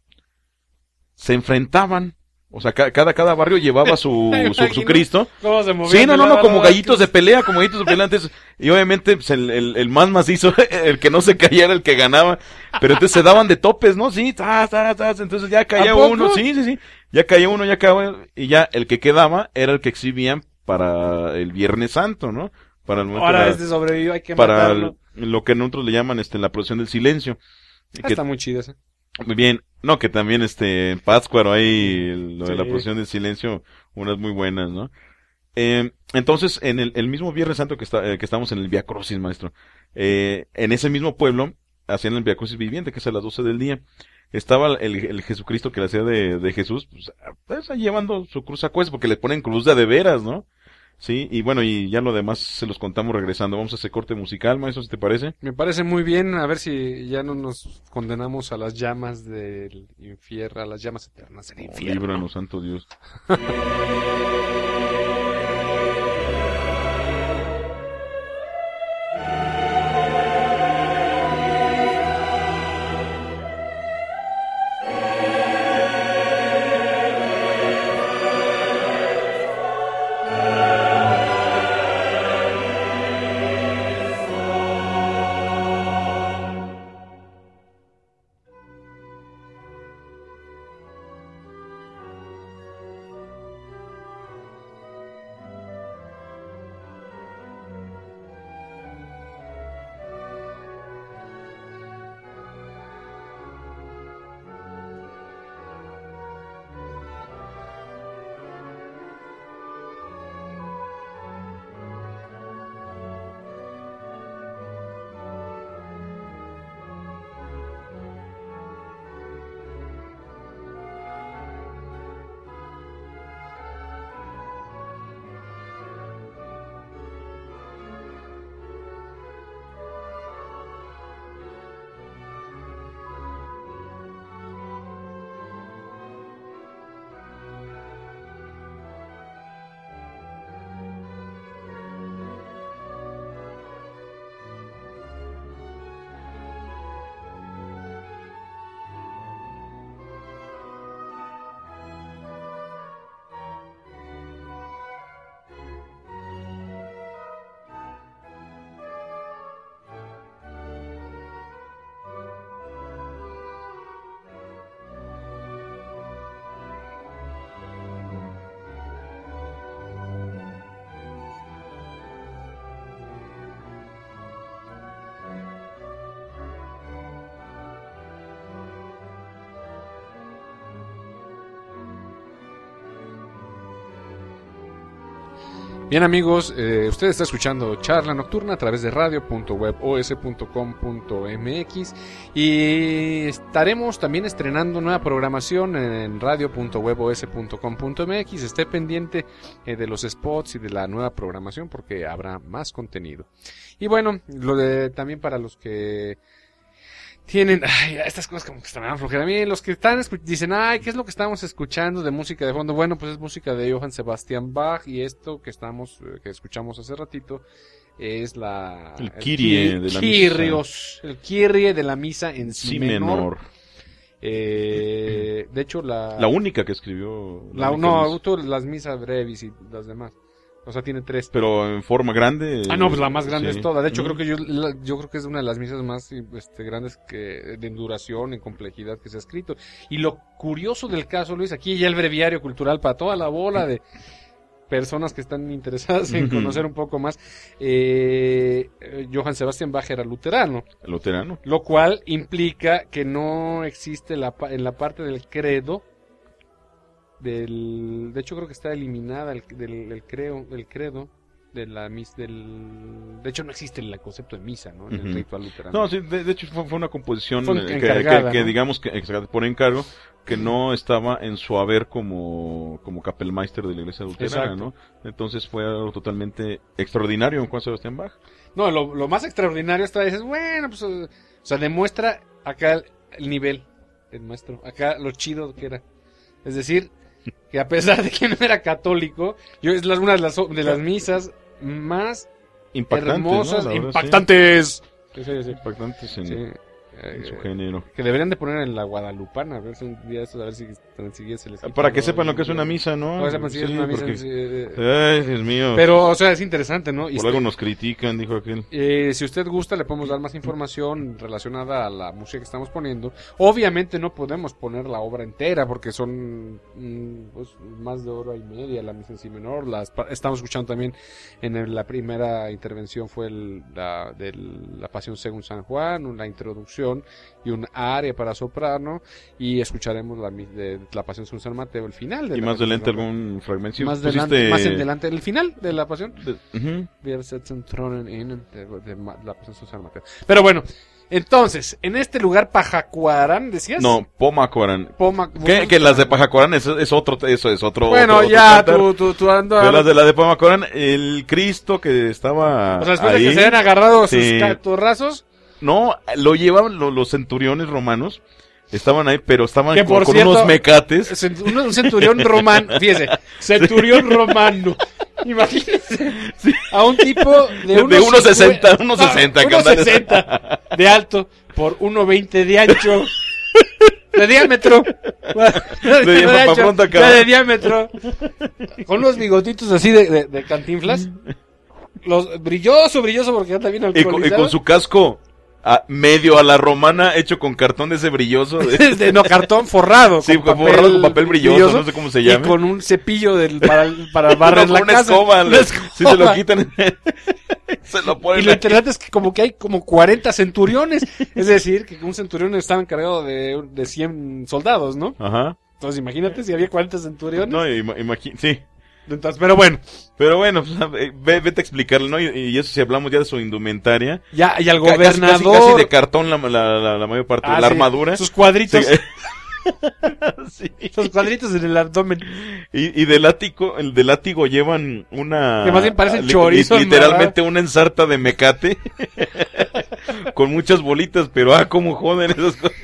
se enfrentaban. O sea, ca- cada, cada barrio llevaba su, (laughs) su, Cristo. ¿Cómo se Sí, no, no, no, como gallitos de pelea, como gallitos de pelea antes. Y obviamente, pues, el, el, el más macizo, (laughs) el que no se caía era el que ganaba. Pero entonces se daban de topes, ¿no? Sí, tas, tas, tas, entonces ya caía uno, sí, sí, sí. Ya caía uno, ya caía y ya el que quedaba era el que exhibían para el Viernes Santo, ¿no? Para el Ahora este sobrevivió, hay que para matarlo. lo que nosotros le llaman este la procesión del silencio. Ah, Que- Está muy chido. Muy bien. No, que también este hay el- lo de la Sí. procesión del silencio, unas muy buenas, ¿no? Eh, entonces, en el, el mismo Viernes Santo que, está, eh, que estamos en el Via Crucis, maestro, eh, en ese mismo pueblo hacían el Via Crucis viviente, que es a las 12 del día. Estaba el, el Jesucristo que le hacía de, de Jesús, pues, pues, ahí llevando su cruz a cuesta, porque le ponen cruz de de veras, ¿no? Sí, y bueno, y ya lo demás se los contamos regresando. Vamos a ese corte musical, maestro, si te parece. Me parece muy bien, a ver si ya no nos condenamos a las llamas del infierno, a las llamas eternas del Oh, infierno. líbranos, santo Dios. (laughs) Bien amigos, eh, usted está escuchando Charla Nocturna a través de radio.webos.com.mx y estaremos también estrenando nueva programación en radio.webos.com.mx. Esté pendiente eh, de los spots y de la nueva programación porque habrá más contenido. Y bueno, lo de también para los que tienen ay, estas cosas como que están me dan flojera. A mí los que están dicen, ay, ¿qué es lo que estamos escuchando de música de fondo? Bueno, pues es música de Johann Sebastian Bach y esto que estamos eh, que escuchamos hace ratito es la El Kyrie Ki- de la Kyrios, el Kyrie de la misa en si, Sí, menor. menor. Eh, de hecho la La única que escribió. la- única no, misa. auto las misas brevis y las demás. O sea, tiene tres. Pero en forma grande. Ah, no, pues la más grande sí. es toda. De hecho, creo que yo, la- yo creo que es una de las misas más este, grandes que de duración y complejidad que se ha escrito. Y lo curioso del caso, Luis, aquí ya el breviario cultural para toda la bola de personas que están interesadas en conocer un poco más. Eh, Johann Sebastian Bach era luterano, luterano. lo cual implica que no existe la, en la parte del credo. Del, de hecho creo que está eliminada el, del, el creo, el credo de la mis del de hecho no existe el concepto de misa no en el ritual luterano No, sí, de, de hecho fue, fue una composición Fue eh, que, que- digamos que por encargo que no estaba en su haber como, como capelmeister de la iglesia luterana, Exacto. ¿no? Entonces fue algo totalmente extraordinario en Juan Sebastián Bach. no lo, lo más extraordinario está dices bueno pues o sea demuestra acá el, el nivel el maestro acá lo chido que era es decir que a pesar de que no era católico yo es la- una de las de las misas más impactantes, hermosas, ¿no? Verdad, impactantes. Sí, sí, sí. Impactantes en, Sí. En su Eh, género. que deberían de poner en la Guadalupana, a ver si un día estos, a ver si si se les quita, Para que sepan lo que es una misa, ¿no? Para que sepan si es Sí, una misa, porque- sí, Ay, Dios mío. Pero, o sea, es interesante, ¿no? Y Por este- algo nos critican, dijo aquel. Eh, si usted gusta, le podemos dar más información relacionada a la música que estamos poniendo. Obviamente no podemos poner la obra entera porque son mm, pues, más de hora y media la misa en si menor. Las, estamos escuchando también en el- la primera intervención fue el- la de la Pasión según San Juan, una introducción y un área para soprano y escucharemos la, de, la Pasión según San Mateo, el final. De Y la más adelante según algún fragmento. Más, pusiste- adelante, más adelante, el final de la Pasión. de- Thronen in de, la Pasión de San Mateo. Pero bueno, entonces, en este lugar Pajacuarán, decías? No, Pomacuarán. Poma- Que, que las de Pajacuarán es, es otro, eso es otro. Bueno, otro- otro ya, cantar. tú, tú, tú ando las de la de Pomacuarán, el Cristo que estaba O sea, después ahí, de que se hayan agarrado sus Sí. catorrazos, no, lo llevaban lo- los centuriones romanos, estaban ahí, pero estaban Que con, por con cierto, unos mecates. (laughs) un, centurión (laughs) romano, fíjese, centurión romano. Imagínense (laughs) a un tipo de, De unos 1.60, cincu- 1.60, no, que andan- 1.60 de alto por 1.20 de ancho. De diámetro. De diámetro, pronto de. Con unos bigotitos así de, cantinflas. Los, brilloso, brilloso porque anda bien Y con, y alcoholizado. con su casco a, medio a la romana, hecho con cartón de ese brilloso. (laughs) de- no, cartón forrado. sí, con forrado con papel brilloso, no sé cómo se llama. Y con un cepillo del, para, (laughs) para barrer No, la una casa. escoba, Una escoba. Si se lo quitan, (laughs) se lo ponen. Y lo ahí. interesante es que como que hay como 40 centuriones. Es decir, que un centurión estaba encargado de, de 100 soldados, ¿no? Ajá. Entonces imagínate si había 40 centuriones. No, ima- imagi- sí. Entonces, pero bueno, Pero bueno, pues, vete a explicarle, ¿no? Y, y eso si hablamos ya de su indumentaria. ya, y al casi- gobernador. Casi, casi de cartón la, la, la, la mayor parte Ah, de la sí, armadura. Sus cuadritos, Sí. (laughs) Cuadritos en el abdomen. Y, y de látigo, el de látigo llevan una... Que más bien parece li- chorizo li- Literalmente una ensarta de mecate. (laughs) con muchas bolitas, pero ah, cómo joden esas cosas.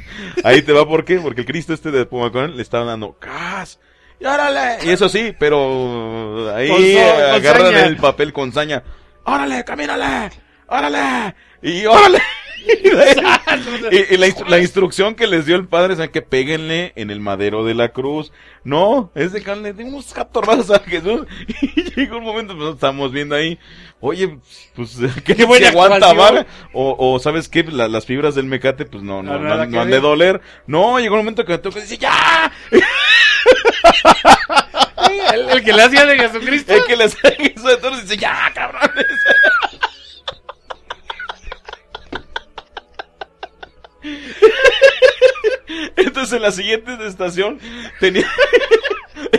Ahí te va, ¿por qué? Porque el Cristo este de Pomacón le estaba dando ¡Cas! ¡Y órale! Y eso sí, pero ahí Con so- con agarran saña. el papel con saña. ¡Órale, camínale! ¡Órale! Y órale. (laughs) (laughs) y, y la, instru- la instrucción que les dio el padre es que péguenle en el madero de la cruz. No, es de carne de unos catorrazos a Jesús. (laughs) Y llegó un momento, pues estamos viendo ahí. Oye, pues, ¿qué, Qué buena aguanta vara? O, o, ¿sabes qué? La- las fibras del mecate, pues no, no, No, no, han- que no han ver. de doler. No, llegó un momento que me toca decir, ¡ya! El, el que le hacía de Jesucristo. El que les hizo de todos dice, ¡ya, cabrones! Entonces en la siguiente estación tenía...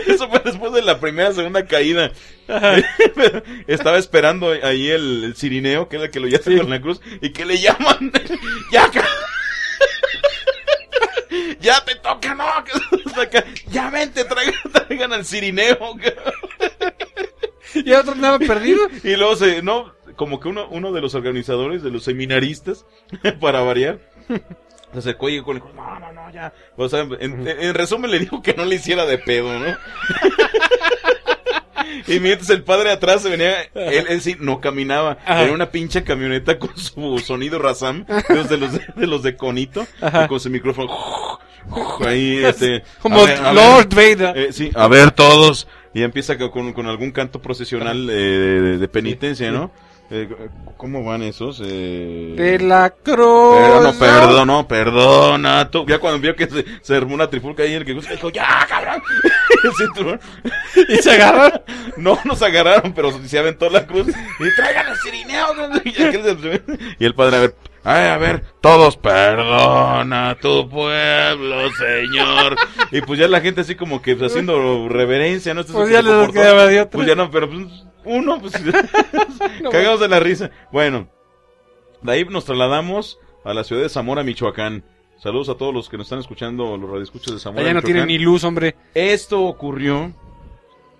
Eso fue después de la primera, segunda caída. (laughs) Estaba esperando ahí el, el cirineo, que es el que lo yace con la cruz, y que le llaman. (laughs) ¡Ya, ¡Ya te toca, no! (laughs) ¡Ya vente, traigan, (laughs) traigan al cirineo! (laughs) Y otro andaba perdido. Y luego se, no, como que uno, uno de los organizadores, de los seminaristas, para variar, se acercó y dijo, no, no, no, ya. O sea, en, en resumen le dijo que no le hiciera de pedo, ¿no? Y mientras el padre atrás se venía, él, él sí no caminaba, Ajá. era una pinche camioneta con su sonido Razam, de los de, los de, de los de Conito, y con su micrófono, ahí, (laughs) este, Como ver, ver. Lord Vader. Eh, sí, a ver todos. Y empieza co- con, con algún canto procesional eh, de, de penitencia, ¿no? Eh, ¿Cómo van esos? Eh... De la cruz. Pero no, perdón, no, perdona. Tú, ya cuando vio que se, se armó una trifulca ahí, el que dijo, ya, cabrón. (laughs) El cinturón. Y se agarraron. No nos agarraron, pero se aventó la cruz. Y traigan el (laughs) se- y el padre, a ver, ay, a ver, todos, perdona a tu pueblo, señor. Y pues ya la gente así como que pues, haciendo reverencia, ¿no? Pues ya les quedaba de. Pues ya no, pero pues uno, pues (laughs) No, cagados de la risa. Bueno, de ahí nos trasladamos a la ciudad de Zamora, Michoacán. Saludos a todos los que nos están escuchando, los radioescuchas de Zamora. Allá no Michoacán. ni luz, hombre. Esto ocurrió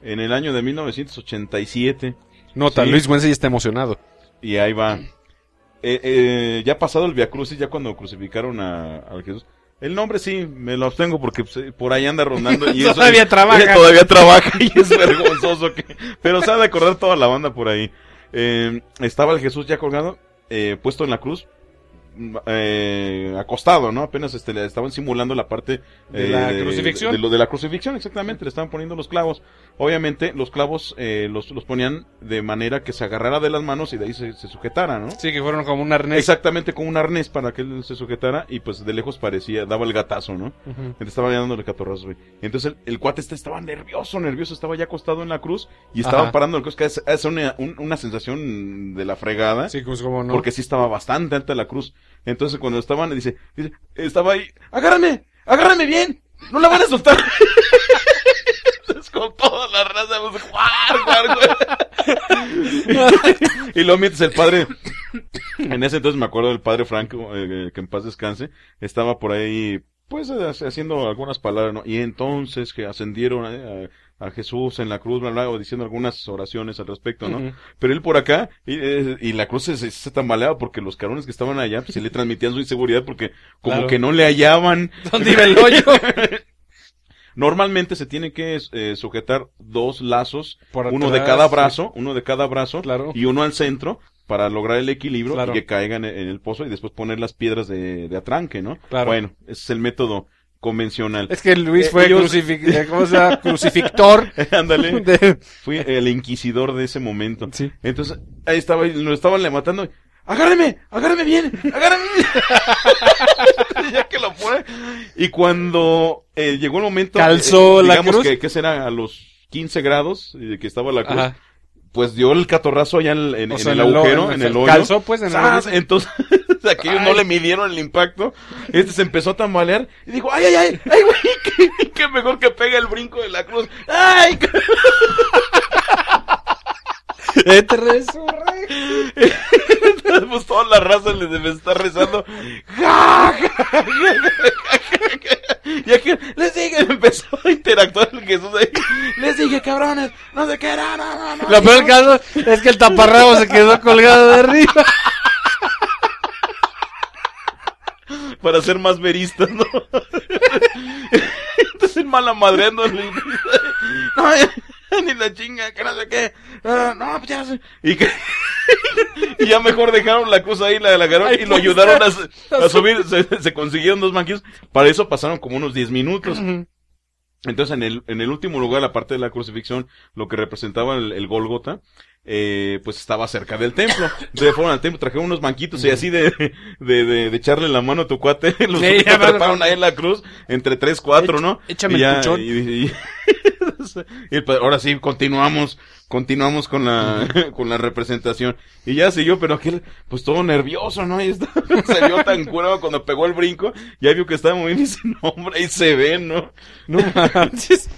en el año de 1987. Nota, Sí. Luis Güense ya está emocionado. Y ahí va. Eh, eh, ya pasado el Via Crucis, ya cuando crucificaron a, a Jesús. El nombre sí, me lo abstengo porque pues, eh, por ahí anda rondando. Y (laughs) eso- Todavía trabaja. Todavía trabaja y es (laughs) vergonzoso. Que, pero se ha de acordar toda la banda por ahí. eh, estaba el Jesús ya colgado, eh, puesto en la cruz, mm, eh, acostado, ¿no? Apenas este, le estaban simulando la parte De eh, la crucifixión. De, lo de la crucifixión, exactamente, le estaban poniendo los clavos. Obviamente, los clavos eh, los, los ponían de manera que se agarrara de las manos y de ahí se, se sujetara, ¿no? Sí, que fueron como un arnés. Exactamente, con un arnés para que él se sujetara y pues de lejos parecía, daba el gatazo, ¿no? Estaba ya dándole catorrazos, güey. Entonces el, el cuate este estaba nervioso, nervioso, estaba ya acostado en la cruz y estaba Ajá. parando la cruz, que es, es una, un- una sensación de la fregada. Sí, pues como no. Porque sí estaba bastante alta la cruz. Entonces cuando estaban, dice, dice, estaba ahí, agárrame, agárrame bien, no la van a soltar. (laughs) Con toda la raza, y luego mientras el padre, en ese entonces me acuerdo del padre Franco, eh, que en paz descanse, estaba por ahí, pues ha- haciendo algunas palabras, ¿no? Y entonces que ascendieron eh, a, a Jesús en la cruz, bla, bla, o diciendo algunas oraciones al respecto, ¿no? Pero él por acá, y, eh, y la cruz se, se, se tambaleaba porque los cabrones que estaban allá, pues se le transmitían su inseguridad porque como Claro. que no le hallaban. ¿Dónde iba el hoyo? (laughs) Normalmente se tiene que eh, sujetar dos lazos, Por uno de cada sí. brazo, uno de cada brazo, Claro. y uno al centro para lograr el equilibrio Claro. y que caigan en, en el pozo y después poner las piedras de, de atranque, ¿no? Claro. Bueno, ese es el método convencional. Es que Luis Eh, fue ellos- crucific- eh, ¿cómo se llama? (laughs) crucifictor. (laughs) Ándale, de- fui el inquisidor de ese momento. Sí. Entonces, ahí estaba, y lo estaban levantando. ¡Agárreme! ¡Agárreme bien! ¡Agárreme bien! (laughs) ya que lo pone. Y cuando eh, llegó el momento. Calzó la digamos cruz. Que, que será a los 15 grados y de que estaba la cruz. Ajá. Pues dio el catorrazo allá en, en- O en sea, el en el agujero, en el hoyo. calzó, pues, en el. Entonces, (laughs) aquellos no le midieron el impacto. Este se empezó a tambalear y dijo, ¡ay, ay, ay! ¡Ay, güey! (laughs) ¡Qué, qué mejor que pegue el brinco de la cruz! ¡Ay! Te resurre. pues toda la raza le debe estar rezando. Y aquí les dije, empezó a interactuar el Jesús ahí. Les dije, cabrones, no sé qué, no, no, no, no. Lo peor caso es que el taparrabo se quedó colgado de arriba. Para ser más veristas, ¿no? Entonces mala madreando. No, (laughs) ni la chinga, que no sé qué. No, no, pues ya sé. Y, que, (laughs) y ya mejor dejaron la cosa ahí, la de la garota, Ay, y lo pues, ayudaron a, a subir. Se, se consiguieron dos banquillos. Para eso pasaron como unos 10 minutos. Entonces, en el, en el último lugar, la parte de la crucifixión, lo que representaba el, el Gólgota, eh, pues estaba cerca del templo. Entonces fueron al templo, trajeron unos banquitos y así de, de, de, de echarle la mano a tu cuate, (laughs) los Sí, ya, treparon ahí en la cruz, entre tres, cuatro, ¿no? Échame y el ya, puchón. y- y- (laughs) y pues, ahora sí, continuamos, continuamos con la, (laughs) con la representación. Y ya siguió, pero aquel, pues todo nervioso, ¿no? Y está- se vio tan curado cuando pegó el brinco, ya vio que estaba muy bien y dice, no, hombre, ahí se ve, ¿no? No manches.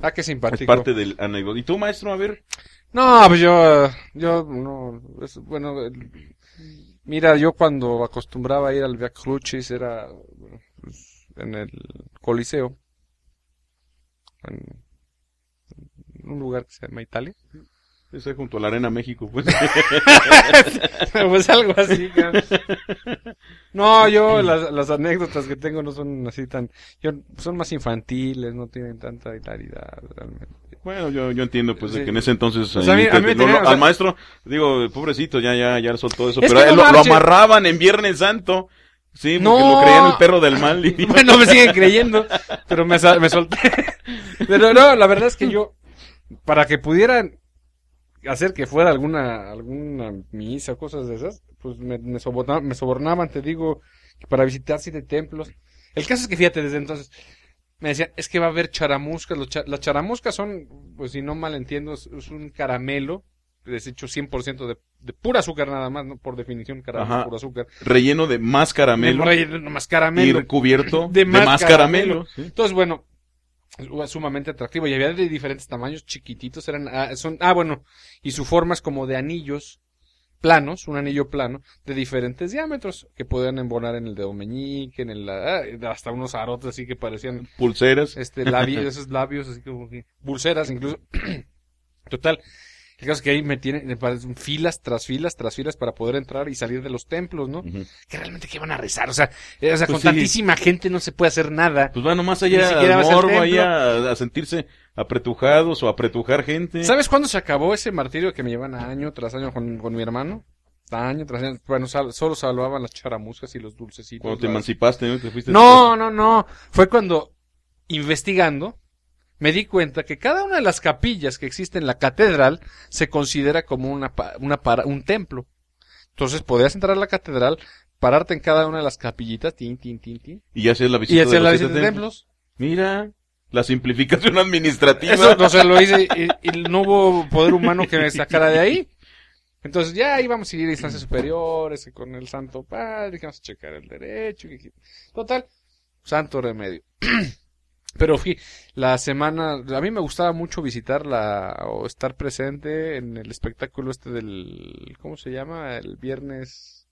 ah, qué Es simpático. parte del anécdota. ¿Y tú, maestro? A ver. No, pues yo, yo, no, es- bueno, mira, yo cuando acostumbraba a ir al Via Crucis era pues, en el Coliseo, en, en un lugar que se llama Italia. Ese junto a la Arena México, pues. (laughs) pues algo así. No, yo las, las anécdotas que tengo no son así tan, yo, son más infantiles, no tienen tanta hilaridad realmente. Bueno, yo, yo entiendo, pues, de que en ese entonces... Sea, a mí- ahí a mí me lo- lo- tenía- o sea- al maestro, digo, pobrecito, ya, ya, ya soltó eso. Es pero no lo, amarraban en Viernes Santo. Sí, porque No. lo creían el perro del mal. Y... (laughs) Bueno, me siguen creyendo, pero me, me solté. (laughs) Pero no, la verdad es que yo, para que pudieran hacer que fuera alguna, alguna misa o cosas de esas, pues me, me, soborna- me sobornaban, te digo, para visitar siete templos. El caso es que fíjate, desde entonces, me decían, es que va a haber charamuscas. Los cha- las charamuscas son, pues si no mal entiendo, es, es un caramelo, deshecho 100% de, de pura azúcar nada más, ¿no? Por definición, caramelo, puro azúcar. Relleno de más caramelo. Nomás caramelo. Y cubierto De de más más, caramelo. caramelo. sí. Entonces, bueno, es sumamente atractivo y había de diferentes tamaños, chiquititos, eran, ah, son, ah, bueno, y su forma es como de anillos planos, un anillo plano, de diferentes diámetros, que podían embonar en el dedo meñique, en el, ah, hasta unos arotes así que parecían, Pulseras. este, labios, (laughs) esos labios así como que, pulseras incluso. (clears throat) Total. El caso es que ahí me tienen filas tras filas tras filas para poder entrar y salir de los templos, ¿no? Que realmente que van a rezar, o sea, eh, o sea Pues con sí. tantísima gente no se puede hacer nada. Pues van nomás allá al morbo, templo. a, a sentirse apretujados o apretujar gente. ¿Sabes cuándo se acabó ese martirio que me llevan año tras año con, con mi hermano? Año tras año. Bueno, sal- solo salvaban las charamuscas y los dulcecitos. Cuando te las- emancipaste, ¿no? Te fuiste No, no, no. Fue cuando, investigando, me di cuenta que cada una de las capillas que existe en la catedral se considera como una, una para, un templo. Entonces podías entrar a la catedral, pararte en cada una de las capillitas, tin, tin, tin, tin, Y hacías la visita y hacer de la los visita de templos. Mira, la simplificación (laughs) administrativa. Eso, o sea, lo hice y, y no hubo poder humano que me sacara de ahí. Entonces ya íbamos a ir a instancias superiores con el Santo Padre, que vamos a checar el derecho. que- Total, santo remedio. (clears throat) Pero fui, la semana, a mí me gustaba mucho visitar la, o estar presente en el espectáculo este del, ¿cómo se llama? El viernes,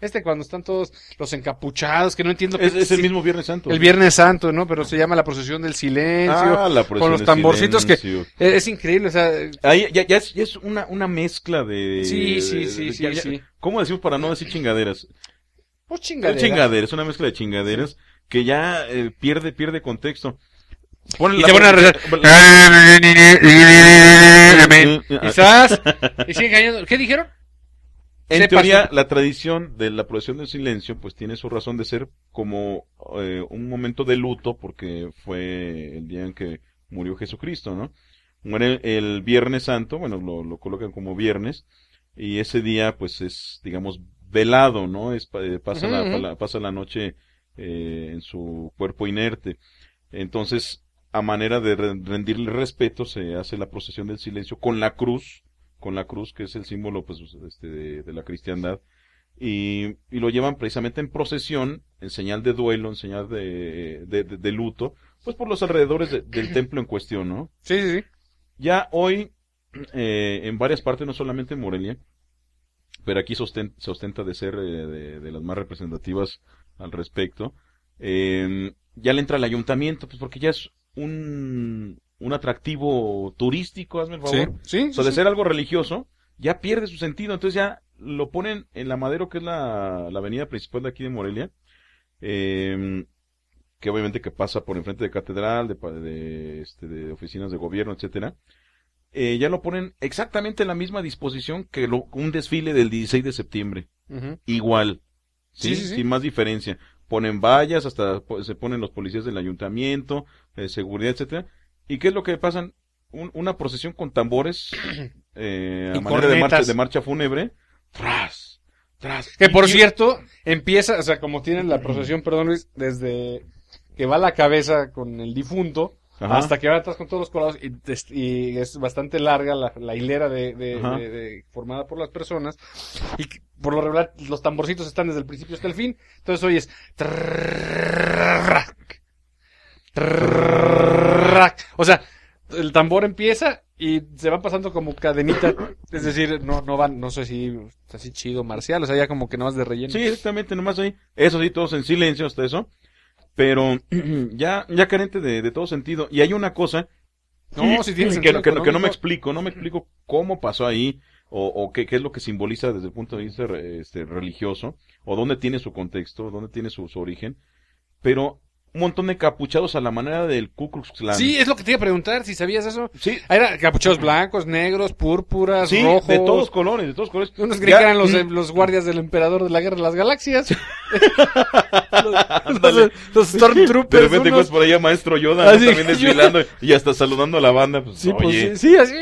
este cuando están todos los encapuchados, que no entiendo qué Es, es el mismo Viernes Santo. el Viernes Santo, ¿no? Pero se llama la procesión del silencio. Ah, la con procesión los del tamborcitos que- silencio. Es, es increíble, o sea, Ahí ya, ya es, ya es una, una mezcla de... Sí, sí, sí, de- sí, ya- ya- sí. ¿Cómo decimos para no decir chingaderas? pues Es chingadera. chingaderas, una mezcla de chingaderas que ya eh, pierde, pierde contexto. Y la- se van a rezar. Y siguen. ¿Qué dijeron? En teoría, la tradición de la procesión del silencio, pues tiene su razón de ser como eh, un momento de luto, porque fue el día en que murió Jesucristo, ¿no? Muere el, Viernes Santo, bueno, lo, lo colocan como viernes, y ese día, pues es, digamos, velado, ¿no? Es, pa- eh, pasa, la- pasa la noche eh, en su cuerpo inerte. Entonces, a manera de re- rendirle respeto, se hace la procesión del silencio con la cruz, con la cruz, que es el símbolo pues, este, de, de la cristiandad, y, y lo llevan precisamente en procesión, en señal de duelo, en señal de, de, luto, pues por los alrededores de- del templo en cuestión, ¿no? Sí, sí, sí. Ya hoy, eh, en varias partes, no solamente en Morelia, pero aquí sosten- se ostenta de ser eh, de, de las más representativas al respecto, eh, ya le entra el ayuntamiento, pues porque ya es un, un atractivo turístico, hazme el Sí, favor. sí. O sea, de sí. ser algo religioso, ya pierde su sentido. Entonces ya lo ponen en la Madero, que es la, la avenida principal de aquí de Morelia, eh, que obviamente que pasa por enfrente de catedral, de, de, este, de oficinas de gobierno, etcétera. Eh, ya lo ponen exactamente en la misma disposición que lo- un desfile del 16 de septiembre. Igual. ¿Sí? Sí. Sin más diferencia. Ponen vallas, hasta se ponen los policías del ayuntamiento, eh, seguridad, etcétera. ¿Y qué es lo que pasan? Un- una procesión con tambores (clears throat) eh, a manera de marcha, de marcha fúnebre. Tras, tras. Que por cierto, empieza, o sea, como tienen la procesión, perdón Luis, desde que va la cabeza con el difunto Ajá. hasta que va atrás con todos los colados y, y es bastante larga la, la hilera de, de- Ajá. de- de- formada por las personas y por lo regular los tamborcitos están desde el principio hasta el fin, entonces oyes o sea, el tambor empieza y se va pasando como cadenita, es decir, no no van, no sé si así chido marcial, o sea, ya como que no vas de relleno. Sí, exactamente, nomás ahí. Eso sí, todos en silencio hasta eso. Pero (clears throat) ya, ya carente de, de todo sentido. Y hay una cosa No, si tiene que, que no- que no me explico, no me explico cómo pasó ahí, o, o qué, qué es lo que simboliza desde el punto de vista este, religioso, o dónde tiene su contexto, dónde tiene su, su origen, pero un montón de capuchados a la manera del Ku Klux Klan. Sí, es lo que te iba a preguntar, si sabías eso. sí, Ah, Era capuchados blancos, negros, púrpuras, sí, rojos. de todos colores, de todos colores. Unos creían que eran los, mm, los guardias del emperador de la guerra de las galaxias. (laughs) los, los De Stormtroopers. repente unos- pues por allá Maestro Yoda ¿no? Así también desfilando (laughs) y hasta saludando a la banda, pues, Sí, pues, sí, sí, así.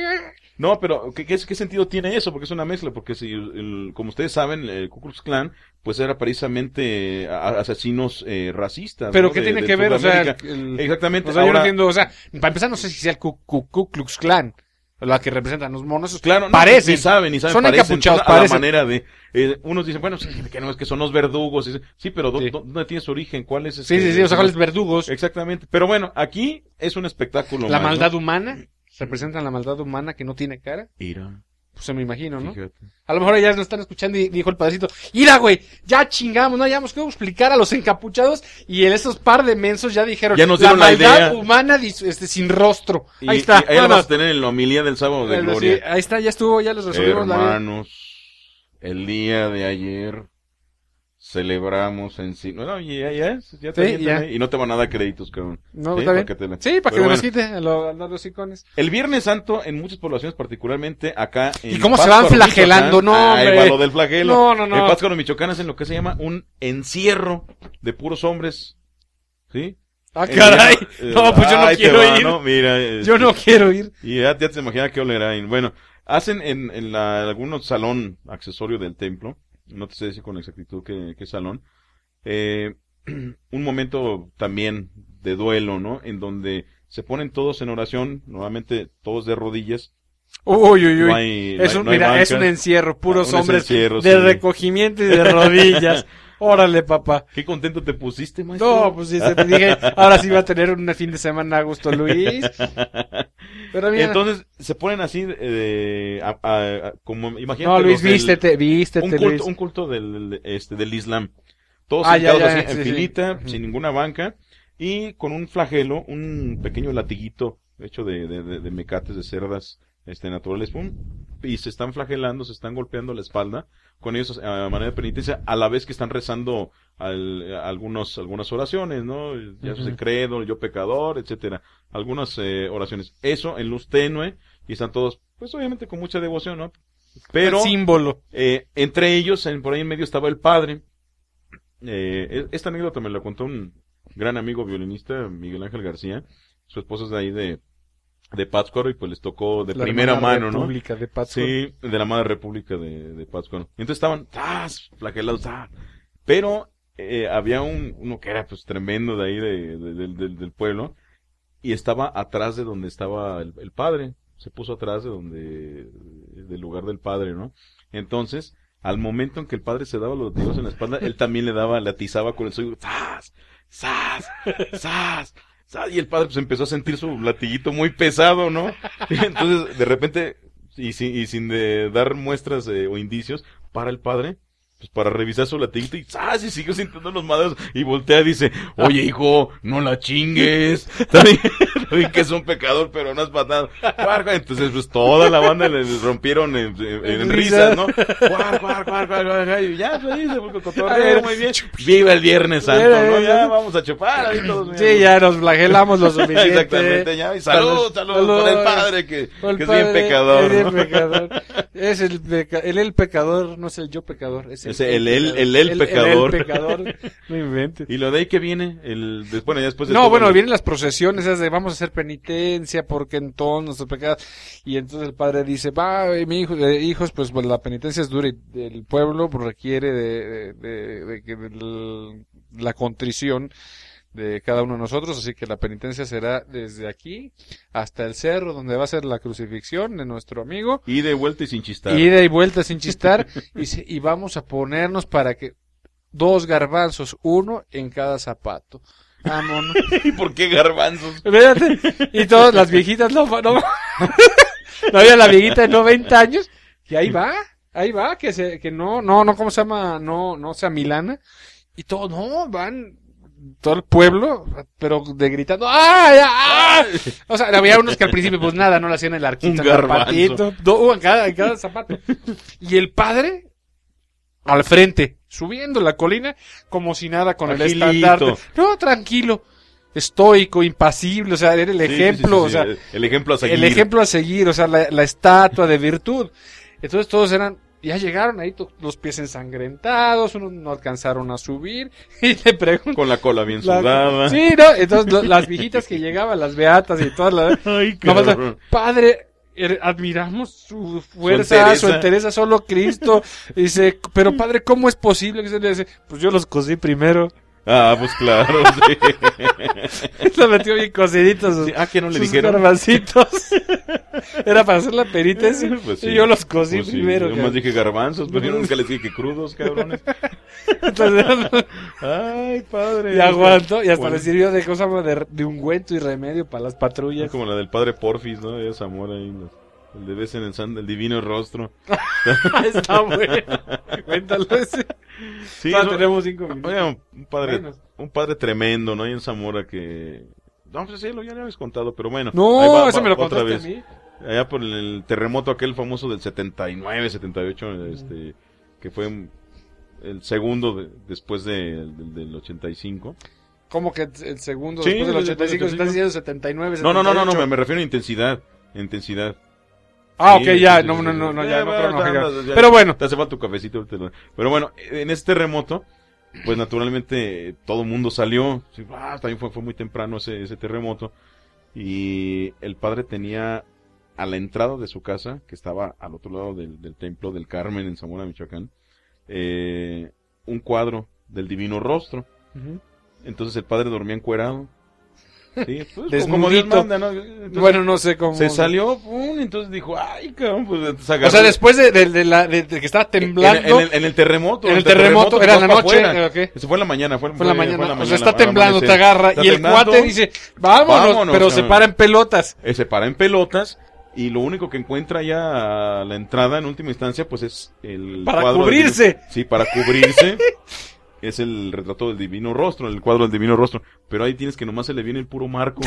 No, pero ¿qué, qué, qué sentido tiene eso? Porque es una mezcla, porque si, el- como ustedes saben, el Ku Klux Klan, pues era precisamente asesinos eh, racistas. Pero ¿no? ¿qué De- tiene de que ver? O sea, el- Exactamente. o sea, yo no entiendo, o sea, para empezar no sé si sea el Ku, Ku- Ku Klux Klan, la que representan los monos. Claro, no, parecen. ni saben, ni saben, Son parecen, encapuchados, a la manera de, eh, unos dicen, bueno, sí, que no, es que son los verdugos, sí, pero ¿dó- Sí. dó- ¿dónde tiene su origen? ¿Cuál es Sí, este- sí, sí, o sea, los verdugos. Exactamente. Pero bueno, aquí es un espectáculo La más, ¿no? maldad humana, representan la maldad humana que no tiene cara. Ira, Pues se me imagino, ¿no? Fíjate. A lo mejor ya nos están escuchando y dijo el padrecito, ¡Ira, güey! Ya chingamos, ¿no? Ya hemos que explicar a los encapuchados y en esos par de mensos ya dijeron, Ya nos la maldad idea". humana este, sin rostro. Y, ahí está. y ahí vamos a tener en la homilía del sábado de sí, gloria. ahí está, ya estuvo, ya les resolvimos la vida. Hermanos, el día de ayer celebramos en sí. No, ya, ya, ya te Sí, ya. ahí. Y no te van a dar créditos, cabrón. No, Sí, está bien. para que te Sí, para que nos bueno. quite a, lo- los icones. El Viernes Santo, en muchas poblaciones, particularmente acá en ¿Y cómo se van flagelando? Michoacán, No, ahí hombre. va lo del flagelo. No, no, no. En Pátzcuaro, Michoacán, hacen lo que se llama un encierro de puros hombres. ¿Sí? Ah, caray. No, pues yo no quiero va, ir. ¿no? Mira, este, Yo no quiero ir. Y ya, ya te imaginas qué olerá. Bueno, hacen en, en la, algunos salón accesorio del templo, no te sé decir con exactitud qué, qué salón, eh, (clears throat) un momento también de duelo, ¿no? En donde se ponen todos en oración, nuevamente todos de rodillas. Uy, uy, uy. No hay, no es un, no mira, es un encierro, puros Un hombres encierro, de sí. recogimiento y de rodillas. (laughs) Órale, papá. Qué contento te pusiste, maestro. No, pues sí, se te dije, ahora sí va a tener un fin de semana a gusto Luis. Pero mira, Entonces se ponen así, eh, a- a- a- como imagínate. no, Luis, los del- vístete, vístete, un Luis. culto, un culto del, este, del Islam. Todos Ah, ya, sentados ya, así, en sí, sí. filita, Ujú. sin ninguna banca, y con un flagelo, un pequeño latiguito hecho de, de, de- de mecates de cerdas este, naturales, pum, y se están flagelando, se están golpeando la espalda con ellos a manera de penitencia, a la vez que están rezando al- algunos, algunas oraciones, ¿no? Ya Ujú. sea credo, yo pecador, etcétera. Algunas eh, oraciones. Eso en luz tenue, y están todos, pues obviamente con mucha devoción, ¿no? Pero... El símbolo. Eh, entre ellos, en, por ahí en medio estaba el padre. Eh, e- esta anécdota me la contó un gran amigo violinista, Miguel Ángel García. Su esposa es de ahí de, de Pátzcuaro y pues les tocó de La primera mano, ¿no? República de Pátzcuaro. Sí, de la Madre República de, de Pátzcuaro. Y entonces estaban, ¡tas! flagelados, ¡tas! Pero eh, había un, uno que era pues tremendo de ahí de, de- del- pueblo y estaba atrás de donde estaba el, el padre. Se puso atrás de donde, del lugar del padre, ¿no? Entonces, al momento en que el padre se daba los tiros en la espalda, él también le daba, le atizaba con el suyo, ¡zas! ¡zas! ¡zas! Y el padre pues empezó a sentir su latiguito muy pesado, ¿no? (laughs) Entonces, de repente, y sin, y sin de dar muestras eh, o indicios, para el padre, pues para revisar su latiguito y ¡zas! Y siguió sintiendo los madrazos y voltea y dice, oye hijo, no la chingues, (laughs) bien que es un pecador, pero no has matado. Entonces pues toda la banda le rompieron en, en- en risas, ¿no? Guar, guar, guar, guar, guar, y ya, pues, se el cotorreo, A ver, muy bien. Viva el Viernes Santo, ¿no? Ya vamos a chupar ahí todos. mira. Sí, ya nos flagelamos lo suficiente. Exactamente, ya. Y salud, salud, con el padre que, el que es bien pecador. es ¿no? pecador. Es el, peca- el, el pecador, no es el yo pecador. Es el, Es el- el- el- pecador. el pecador. (laughs) No inventes. Y lo de ahí que viene, el, bueno, ya después de No, bueno, vienen las procesiones esas de vamos a hacer penitencia porque en todos nuestros pecados. Y entonces el padre dice, va, mi hijo, eh, hijos, pues, pues, la penitencia es dura y el pueblo requiere de, de, de- de la contrición de cada uno de nosotros, así que la penitencia será desde aquí hasta el cerro donde va a ser la crucifixión de nuestro amigo. Y de vuelta y sin chistar. Ida y vuelta sin chistar. y, y vamos a ponernos para que dos garbanzos, uno en cada zapato. Vámonos. (laughs) ¿Y por qué garbanzos? Y todas las viejitas no, no, (laughs) no había la viejita de 90 años. Y ahí va, ahí va, que se, que no, no, no, ¿cómo se llama? No, no sea Milana. Y todo, no, van, todo el pueblo, pero de gritando, ¡ay, ay! O sea, había unos que al principio, pues nada, no le hacían el arquito, Un zapatito, do- en cada, en cada zapato. Y el padre, al frente, subiendo la colina, como si nada con el estandarte. No, tranquilo, estoico, impasible, o sea, era el Sí, sí, sí, ejemplo, sí, o sea, el ejemplo a seguir. el ejemplo a seguir, o sea, la, la estatua de virtud. Entonces todos eran, ya llegaron ahí los pies ensangrentados, unos no alcanzaron a subir, (laughs) y le pregunto. Con la cola bien la- sudada. sí, ¿no? Entonces lo- las viejitas que llegaban, las beatas y todas las... (laughs) Ay, la- padre, er- admiramos su fuerza, su entereza. entereza, solo Cristo. Y dice, pero padre, ¿cómo es posible que se le dice? Pues yo los cosí primero. Ah, pues claro, sí. (laughs) Lo metió bien cociditos sus, Sí, Ah, que no le dijeron. garbancitos. (laughs) Era para hacer la penitencia. Pues sí. Y yo los cocí Pues primero. Yo más dije garbanzos, pero yo nunca les dije que crudos, cabrones. (laughs) Entonces, Ay, padre. y aguantó, y hasta Bueno, le sirvió de cosa de, de ungüento y remedio para las patrullas. Como la del padre Porfis, ¿no? De Zamora ahí. ¿no? El de ves en el, san- el divino rostro. (laughs) Está bueno. Cuéntalo ese. Sí, Ah, no, tenemos cinco minutos. oiga, un padre, Bueno. un padre tremendo, ¿no? Ahí en Zamora que... No, pues sí, lo ya lo habéis contado, pero bueno. ahí No, va- eso va me lo otra contaste a vez. mí. Allá por el terremoto aquel famoso del 79, 78, este, que fue el segundo de- después de- del, del 85. ¿Cómo que el segundo Sí, después del después del 85 se están diciendo 79, No, no, no, no, no, 78? me, me refiero a intensidad. Intensidad. Ah, ok, ya, no, no, no, no, Ya, ya, no, pero no, ya, bueno, Te hace falta tu cafecito. Pero bueno, en este terremoto, pues naturalmente todo el mundo salió. Ah, también fue, fue muy temprano ese, ese terremoto. Y el padre tenía a la entrada de su casa, que estaba al otro lado del, del templo del Carmen en Zamora, Michoacán, eh, un cuadro del divino rostro. Entonces el padre dormía encuerado. Sí, pues, como. Dios manda, ¿no? Entonces, bueno, no sé cómo. se salió, pum, entonces dijo, ay, cabrón, pues entonces O agarró- sea, después de, de- de la, de, que estaba temblando. en, en el, en el terremoto. En el terremoto, era la noche, afuera. ¿eh, o qué? Eso fue en la mañana, fue, Fue en la mañana. fue en la o sea, mañana, está temblando, te agarra. Está y el cuate dice, vámonos, Vámonos, pero se cabrón. para en pelotas. eh, se para en pelotas y lo único que encuentra ya a la entrada en última instancia pues es el Para cuadro cubrirse. sí, para cubrirse. (laughs) es el retrato del divino rostro, el cuadro del divino rostro, pero ahí tienes que nomás se le viene el puro marco.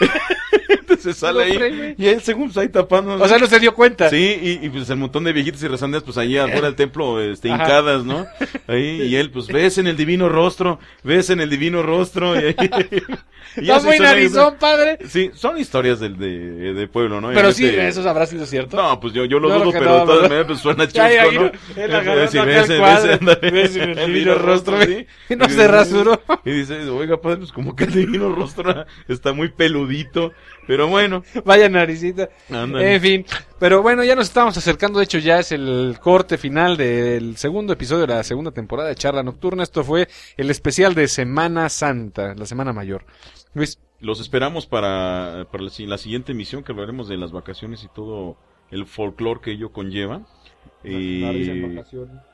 (laughs) Entonces sale ahí y él según está ahí tapando. O sea, no se dio cuenta. Sí, y, y, pues el montón de viejitas y rezandas, pues ahí afuera del templo, este, hincadas, ¿no? Ahí, y él, pues, ves en el divino rostro, ves en el divino rostro. Y, ahí- (laughs) y ya se muy narizón, padre. Sí, son historias del, de, de pueblo, ¿no? Pero en sí, este- eso habrá sido cierto. No, pues yo, yo lo dudo, pero no, de todas maneras, pues suena (laughs) chusco, ¿no? ves, el (laughs) ves, el divino rostro, sí. y no se rasuró. Y dices, oiga, padre, pues como que el divino rostro está muy peludito, pero bueno, (laughs) Vaya naricita. En fin, pero bueno, ya nos estamos acercando. De hecho, ya es el corte final del segundo episodio de la segunda temporada de Charla Nocturna. Esto fue el especial de Semana Santa, la Semana Mayor. Luis, Los esperamos para, para la, si- la siguiente emisión que hablaremos de las vacaciones y todo el folclore que ello conlleva. Y,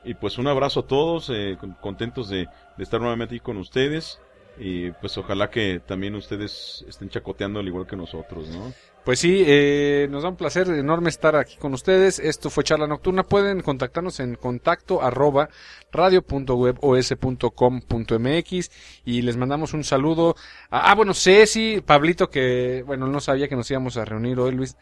y pues un abrazo a todos, eh, con- contentos de, de estar nuevamente aquí con ustedes. Y pues ojalá que también ustedes estén chacoteando al igual que nosotros, ¿no? Pues sí, eh, nos da un placer enorme estar aquí con ustedes. Esto fue Charla Nocturna. Pueden contactarnos en contacto arroba radio.webos.com.mx y les mandamos un saludo. a- ah, bueno, Ceci, Pablito, que, bueno, no sabía que nos íbamos a reunir hoy, Luis.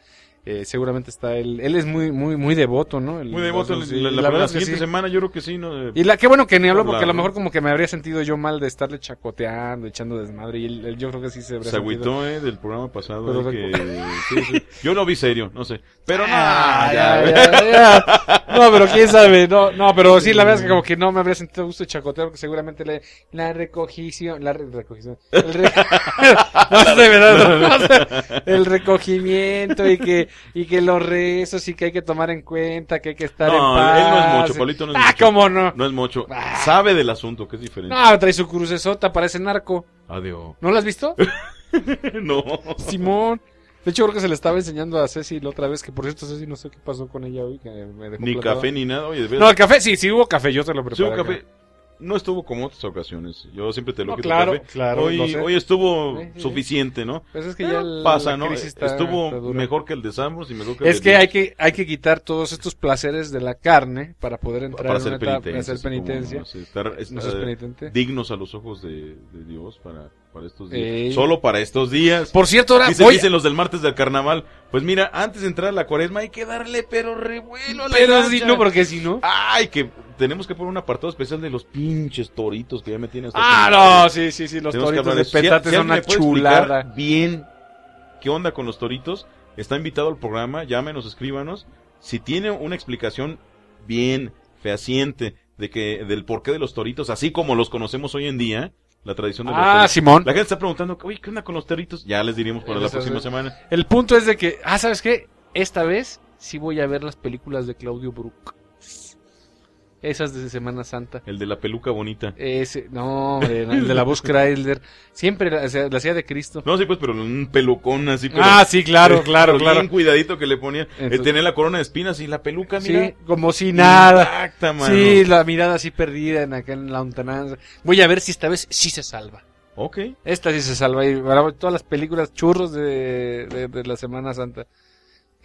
Eh, seguramente está él. Él es muy, muy, muy devoto, ¿no? El- Muy devoto, sí, la, la, la verdad, la siguiente sí. semana yo creo que sí, ¿no? Y la, qué bueno que ni habló, porque a lo mejor como que me habría sentido yo mal de estarle chacoteando, echando desmadre. Y él, él yo creo que sí se habría Se agüitó, eh, del programa pasado. Pero eh, que, sí, sí. Yo lo vi serio, no sé. Pero no, Ah, ya, ya, ya, ya. No, pero quién sabe, no, no, pero sí, la verdad es que como que no me habría sentido gusto de chacotear, porque seguramente le, la recogición, la re- recogición, el, re- (laughs) no sé, ¿verdad? No sé. el recogimiento y que, y que los rezos y que hay que tomar en cuenta, que hay que estar No, en paz. él no es mocho, Pablito no es Ah, mocho. cómo no. No es mucho. Ah. Sabe del asunto, que es diferente. No, trae su crucesota, parece narco. Adiós. ¿No lo has visto? (laughs) no. Simón. De hecho, creo que se le estaba enseñando a Ceci la otra vez, que por cierto, Ceci, no sé qué pasó con ella hoy, que me dejó Ni café ni nada. Oye, de. No, el café, sí, sí hubo café, yo te lo Sí, preparé. un acá. café. No estuvo como otras ocasiones. Yo siempre te lo No, quito claro, café. claro, Hoy, sé. hoy estuvo Sí, sí, sí. suficiente, ¿no? Pues es que ya el- pasa, ¿no? está- estuvo está mejor que el de Sambros y mejor que el Es de que hay que hay que quitar todos estos placeres de la carne para poder entrar para en una hacer etapa- penitencia. hacer como, penitencia. no sé, estar, ¿No estar seas penitente? dignos a los ojos de, de Dios para, para estos días. Ey. Solo para estos días. Por cierto, ahora Dicen, voy dicen los del martes del carnaval. Pues mira, antes de entrar a la cuaresma hay que darle pero revuelo a la pero si no, porque si no. Ay, que tenemos que poner un apartado especial de los pinches toritos que ya me tienen hasta Ah, aquí. no, sí, sí, sí, los Tenemos toritos de petate si son una chulada. Bien, ¿qué onda con los toritos? Está invitado al programa, llámenos, escríbanos. Si tiene una explicación bien fehaciente de que del porqué de los toritos, así como los conocemos hoy en día, la tradición de los Ah, toritos. Simón. La gente está preguntando, oye, ¿qué onda con los toritos? Ya les diremos para la próxima semana. El punto es de que, ah, ¿sabes qué? Esta vez sí voy a ver las películas de Claudio Brook. Esas de Semana Santa. El de la peluca bonita. Ese, no, hombre, el de la voz (laughs) Chrysler. Siempre la, la hacía de Cristo. No, sí, pues, pero un pelucón así. Pero, ah, sí, claro, (laughs) claro, pero claro. Bien cuidadito que le. Entonces- Eh, tenía la corona de espinas y la peluca, mira. Sí, como si nada. Intacta, mano. Sí, la mirada así perdida en acá en la lontananza. Voy a ver si esta vez sí se salva. Ok. Esta sí se salva. Y todas las películas churros de, de, de la Semana Santa.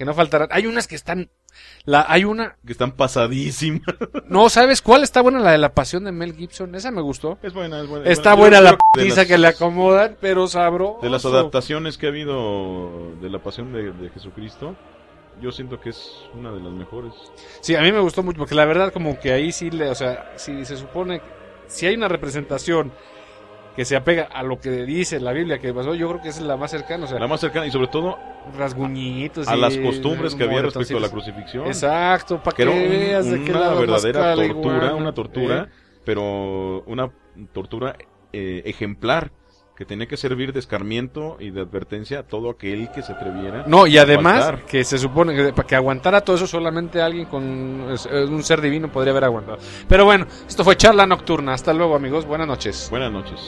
Que no faltarán. Hay unas que están, la, hay una, Que están pasadísimas. (laughs) no, ¿sabes cuál está buena? La de la pasión de Mel Gibson, esa me gustó. Es buena, es buena. Está buena la pizza las- que le acomodan, pero sabro. De las adaptaciones que ha habido de la pasión de, de Jesucristo, yo siento que es una de las mejores. Sí, a mí me gustó mucho, porque la verdad como que ahí sí, le, o sea, si se supone, que- si hay una representación que se apega a lo que dice la Biblia que pasó, yo creo que esa es la más cercana, o sea, La más cercana y sobre todo rasguñitos. a las costumbres que había respecto a la crucifixión. Exacto, para que que, un- veas de qué una verdadera tortura, iguana. una tortura, Eh, pero una tortura eh, ejemplar que tenía que servir de escarmiento y de advertencia a todo aquel que se atreviera. No, y además que se supone que para que aguantara todo eso solamente alguien con un ser divino podría haber aguantado. Pero bueno, esto fue charla nocturna. Hasta luego amigos, buenas noches. Buenas noches.